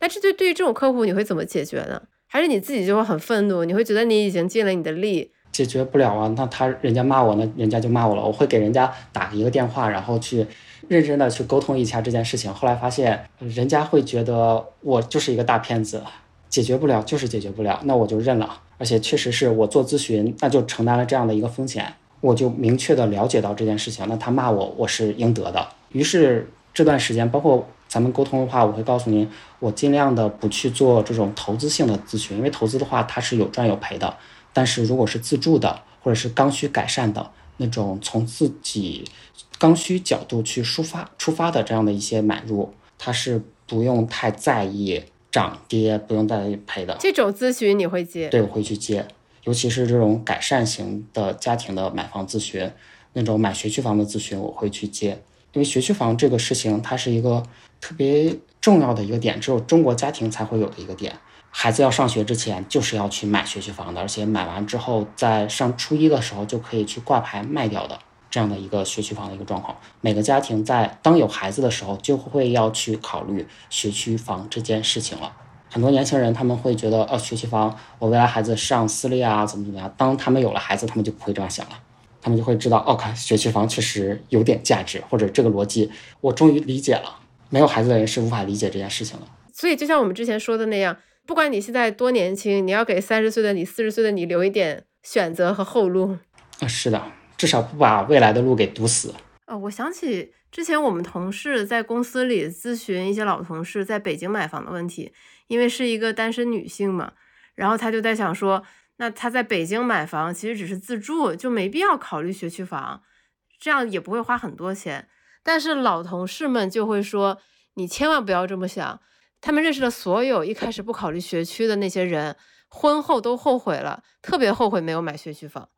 那这对对于这种客户，你会怎么解决呢？还是你自己就会很愤怒？你会觉得你已经尽了你的力？解决不了啊，那他人家骂我，那人家就骂我了。我会给人家打一个电话，然后去认真的去沟通一下这件事情。后来发现，人家会觉得我就是一个大骗子，解决不了就是解决不了，那我就认了。而且确实是我做咨询，那就承担了这样的一个风险，我就明确的了解到这件事情。那他骂我，我是应得的。于是这段时间，包括咱们沟通的话，我会告诉您，我尽量的不去做这种投资性的咨询，因为投资的话，它是有赚有赔的。但是如果是自住的，或者是刚需改善的那种，从自己刚需角度去出发出发的这样的一些买入，它是不用太在意涨跌，不用太赔的。这种咨询你会接？对，我会去接，尤其是这种改善型的家庭的买房咨询，那种买学区房的咨询，我会去接。因为学区房这个事情，它是一个特别重要的一个点，只有中国家庭才会有的一个点。孩子要上学之前，就是要去买学区房的，而且买完之后，在上初一的时候就可以去挂牌卖掉的，这样的一个学区房的一个状况。每个家庭在当有孩子的时候，就会要去考虑学区房这件事情了。很多年轻人他们会觉得，哦，学区房，我未来孩子上私立啊，怎么怎么样。当他们有了孩子，他们就不会这样想了，他们就会知道，哦，看学区房确实有点价值，或者这个逻辑我终于理解了。没有孩子的人是无法理解这件事情的。所以，就像我们之前说的那样。不管你现在多年轻，你要给三十岁的你、四十岁的你留一点选择和后路。啊，是的，至少不把未来的路给堵死。呃，我想起之前我们同事在公司里咨询一些老同事在北京买房的问题，因为是一个单身女性嘛，然后她就在想说，那她在北京买房其实只是自住，就没必要考虑学区房，这样也不会花很多钱。但是老同事们就会说，你千万不要这么想。他们认识的所有一开始不考虑学区的那些人，婚后都后悔了，特别后悔没有买学区房。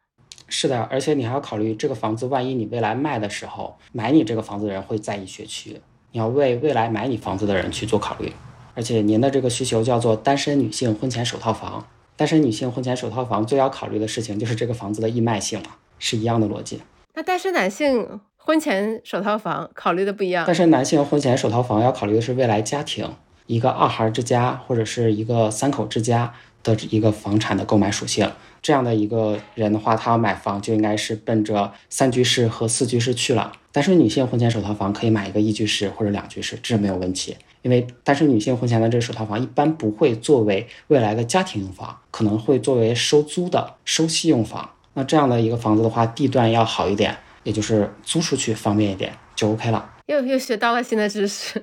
是的，而且你还要考虑这个房子，万一你未来卖的时候，买你这个房子的人会在意学区，你要为未来买你房子的人去做考虑。而且您的这个需求叫做单身女性婚前首套房，单身女性婚前首套房最要考虑的事情就是这个房子的易卖性了，是一样的逻辑。那单身男性婚前首套房考虑的不一样。单身男性婚前首套房要考虑的是未来家庭，一个二孩之家或者是一个三口之家的一个房产的购买属性。这样的一个人的话，他要买房就应该是奔着三居室和四居室去了。单身女性婚前首套房可以买一个一居室或者两居室，这是没有问题。因为单身女性婚前的这个首套房一般不会作为未来的家庭用房，可能会作为收租的收息用房。那这样的一个房子的话，地段要好一点，也就是租出去方便一点就 OK 了。又又学到了新的知识，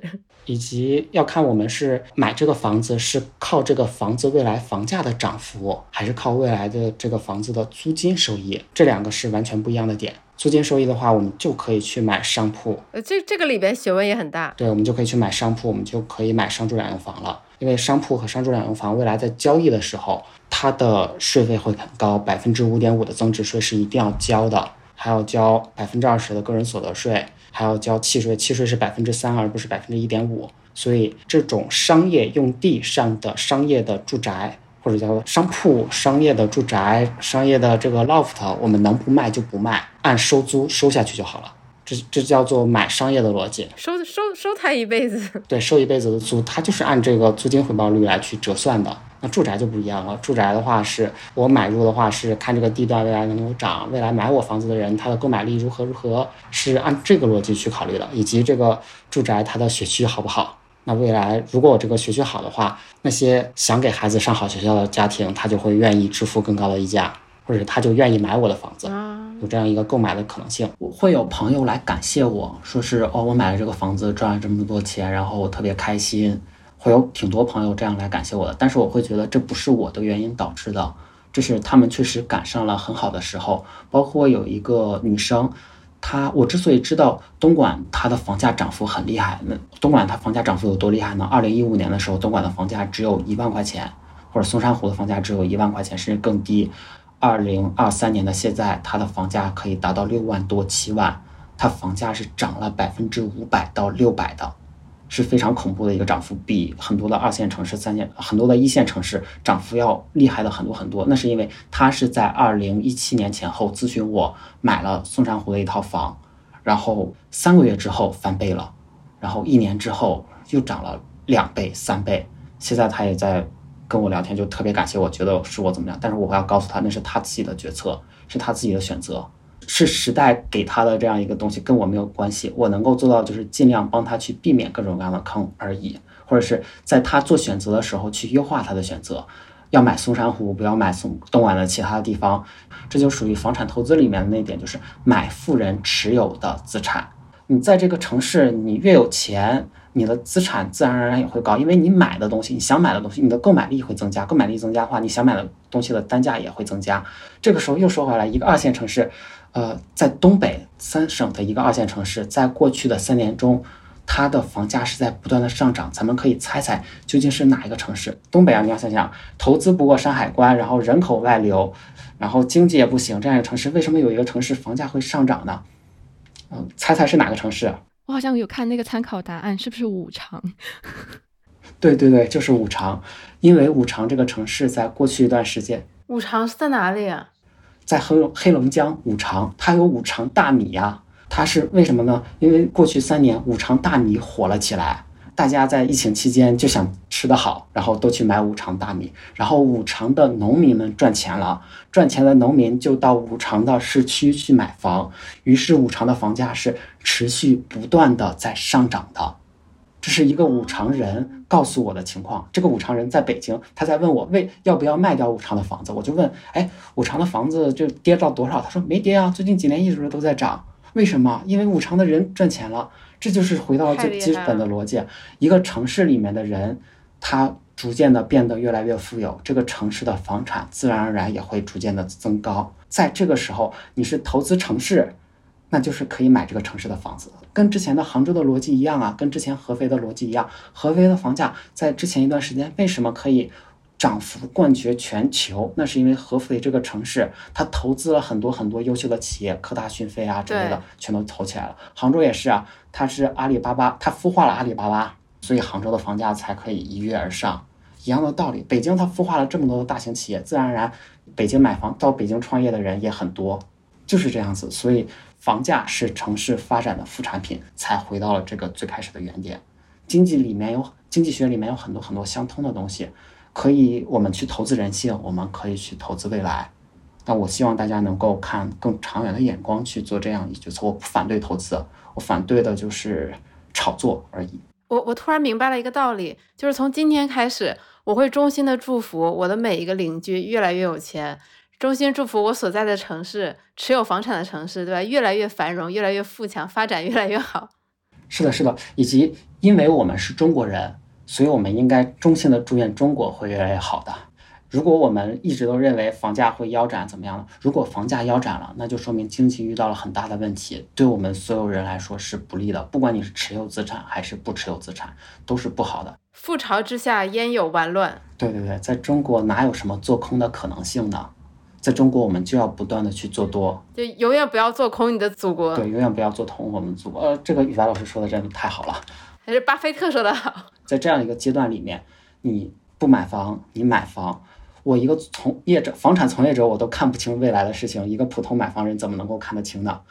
以及要看我们是买这个房子是靠这个房子未来房价的涨幅，还是靠未来的这个房子的租金收益，这两个是完全不一样的点。租金收益的话，我们就可以去买商铺，呃，这这个里边学问也很大。对，我们就可以去买商铺，我们就可以买商住两用房了。因为商铺和商住两用房未来在交易的时候，它的税费会很高，百分之五点五的增值税是一定要交的，还要交百分之二十的个人所得税。还要交契税，契税是百分之三，而不是百分之一点五。所以，这种商业用地上的商业的住宅，或者叫做商铺、商业的住宅、商业的这个 loft，我们能不卖就不卖，按收租收下去就好了。这这叫做买商业的逻辑，收收收他一辈子。对，收一辈子的租，他就是按这个租金回报率来去折算的。那住宅就不一样了，住宅的话是我买入的话是看这个地段未来能够涨，未来买我房子的人他的购买力如何如何，是按这个逻辑去考虑的，以及这个住宅它的学区好不好。那未来如果我这个学区好的话，那些想给孩子上好学校的家庭，他就会愿意支付更高的溢价，或者他就愿意买我的房子，有这样一个购买的可能性。会有朋友来感谢我说是哦，我买了这个房子赚了这么多钱，然后我特别开心。会有挺多朋友这样来感谢我的，但是我会觉得这不是我的原因导致的，这是他们确实赶上了很好的时候。包括有一个女生，她我之所以知道东莞它的房价涨幅很厉害，那东莞它房价涨幅有多厉害呢？二零一五年的时候，东莞的房价只有一万块钱，或者松山湖的房价只有一万块钱，甚至更低。二零二三年的现在，它的房价可以达到六万多七万，它房价是涨了百分之五百到六百的。是非常恐怖的一个涨幅，比很多的二线城市、三线、很多的一线城市涨幅要厉害的很多很多。那是因为他是在二零一七年前后咨询我买了松山湖的一套房，然后三个月之后翻倍了，然后一年之后又涨了两倍、三倍。现在他也在跟我聊天，就特别感谢我，觉得是我怎么样。但是我要告诉他，那是他自己的决策，是他自己的选择。是时代给他的这样一个东西，跟我没有关系。我能够做到就是尽量帮他去避免各种各样的坑而已，或者是在他做选择的时候去优化他的选择。要买松山湖，不要买松东莞的其他的地方。这就属于房产投资里面的那点，就是买富人持有的资产。你在这个城市，你越有钱，你的资产自然而然也会高，因为你买的东西，你想买的东西，你的购买力会增加。购买力增加的话，你想买的东西的单价也会增加。这个时候又说回来，一个二线城市。呃，在东北三省的一个二线城市，在过去的三年中，它的房价是在不断的上涨。咱们可以猜猜究竟是哪一个城市？东北啊，你要想想，投资不过山海关，然后人口外流，然后经济也不行，这样一个城市，为什么有一个城市房价会上涨呢？嗯，猜猜是哪个城市？我好像有看那个参考答案，是不是五常？对对对，就是五常，因为五常这个城市在过去一段时间，五常是在哪里啊？在黑黑龙江五常，它有五常大米呀，它是为什么呢？因为过去三年五常大米火了起来，大家在疫情期间就想吃得好，然后都去买五常大米，然后五常的农民们赚钱了，赚钱的农民就到五常的市区去买房，于是五常的房价是持续不断的在上涨的。这是一个五常人告诉我的情况。这个五常人在北京，他在问我为要不要卖掉五常的房子。我就问，哎，五常的房子就跌到多少？他说没跌啊，最近几年一直都在涨。为什么？因为五常的人赚钱了，这就是回到最基本的逻辑。一个城市里面的人，他逐渐的变得越来越富有，这个城市的房产自然而然也会逐渐的增高。在这个时候，你是投资城市，那就是可以买这个城市的房子，跟之前的杭州的逻辑一样啊，跟之前合肥的逻辑一样。合肥的房价在之前一段时间为什么可以涨幅冠绝全球？那是因为合肥这个城市，它投资了很多很多优秀的企业，科大讯飞啊之类的，全都投起来了。杭州也是啊，它是阿里巴巴，它孵化了阿里巴巴，所以杭州的房价才可以一跃而上。一样的道理，北京它孵化了这么多的大型企业，自然而然，北京买房到北京创业的人也很多，就是这样子。所以房价是城市发展的副产品，才回到了这个最开始的原点。经济里面有经济学里面有很多很多相通的东西，可以我们去投资人性，我们可以去投资未来。但我希望大家能够看更长远的眼光去做这样一决策。我不反对投资，我反对的就是炒作而已。我我突然明白了一个道理，就是从今天开始，我会衷心的祝福我的每一个邻居越来越有钱，衷心祝福我所在的城市持有房产的城市，对吧？越来越繁荣，越来越富强，发展越来越好。是的，是的，以及因为我们是中国人，所以我们应该衷心的祝愿中国会越来越好的。如果我们一直都认为房价会腰斩，怎么样呢？如果房价腰斩了，那就说明经济遇到了很大的问题，对我们所有人来说是不利的。不管你是持有资产还是不持有资产，都是不好的。覆巢之下焉有完卵？对对对，在中国哪有什么做空的可能性呢？在中国，我们就要不断的去做多，就永远不要做空你的祖国。对，永远不要做空我们祖国。呃，这个雨白老师说的真的太好了。还是巴菲特说的好。在这样一个阶段里面，你不买房，你买房，我一个从业者、房产从业者，我都看不清未来的事情，一个普通买房人怎么能够看得清呢？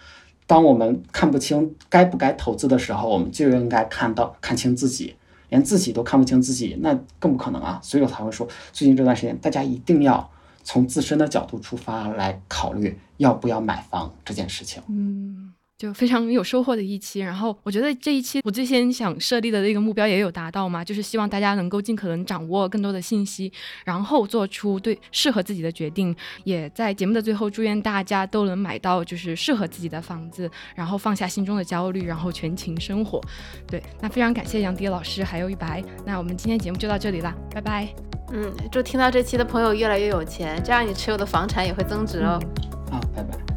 当我们看不清该不该投资的时候，我们就应该看到看清自己，连自己都看不清自己，那更不可能啊！所以我才会说，最近这段时间，大家一定要从自身的角度出发来考虑要不要买房这件事情。嗯，就非常有收获的一期。然后我觉得这一期我最先想设立的那个目标也有达到嘛，就是希望大家能够尽可能掌握更多的信息，然后做出对适合自己的决定。也在节目的最后，祝愿大家都能买到就是适合自己的房子，然后放下心中的焦虑，然后全情生活。对，那非常感谢杨迪老师还有一白。那我们今天节目就到这里啦，拜拜。嗯，祝听到这期的朋友越来越有钱，这样你持有的房产也会增值哦。好，拜拜。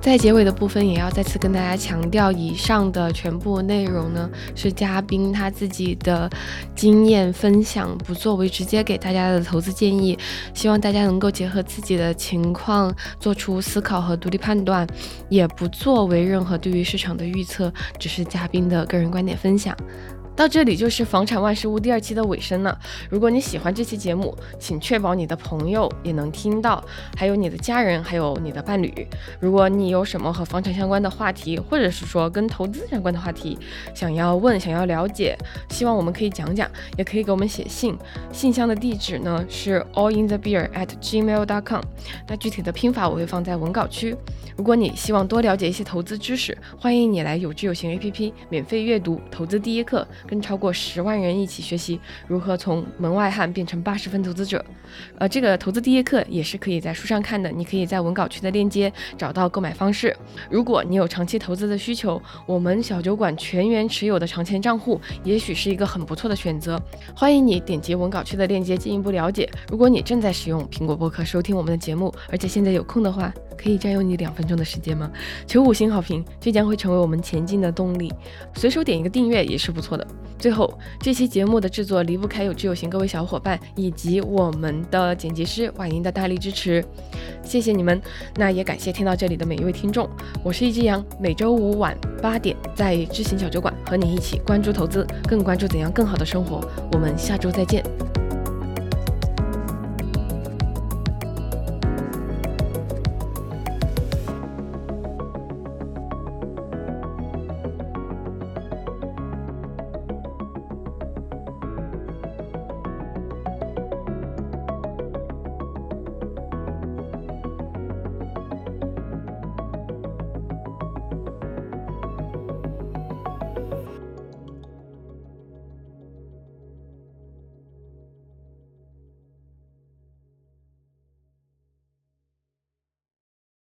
在结尾的部分，也要再次跟大家强调，以上的全部内容呢是嘉宾他自己的经验分享，不作为直接给大家的投资建议。希望大家能够结合自己的情况做出思考和独立判断，也不作为任何对于市场的预测，只是嘉宾的个人观点分享。到这里就是《房产万事屋》第二期的尾声了。如果你喜欢这期节目，请确保你的朋友也能听到，还有你的家人，还有你的伴侣。如果你有什么和房产相关的话题，或者是说跟投资相关的话题，想要问、想要了解，希望我们可以讲讲，也可以给我们写信。信箱的地址呢是 allinthebeer at gmail.com。那具体的拼法我会放在文稿区。如果你希望多了解一些投资知识，欢迎你来有知有行 APP 免费阅读《投资第一课》，跟超过十万人一起学习如何从门外汉变成八十分投资者。呃，这个投资第一课也是可以在书上看的，你可以在文稿区的链接找到购买方式。如果你有长期投资的需求，我们小酒馆全员持有的长钱账户也许是一个很不错的选择。欢迎你点击文稿区的链接进一步了解。如果你正在使用苹果播客收听我们的节目，而且现在有空的话，可以占用你两分钟的时间吗？求五星好评，这将会成为我们前进的动力。随手点一个订阅也是不错的。最后，这期节目的制作离不开有知有行各位小伙伴以及我们的剪辑师婉莹的大力支持，谢谢你们。那也感谢听到这里的每一位听众。我是一只羊，每周五晚八点在知行小酒馆和你一起关注投资，更关注怎样更好的生活。我们下周再见。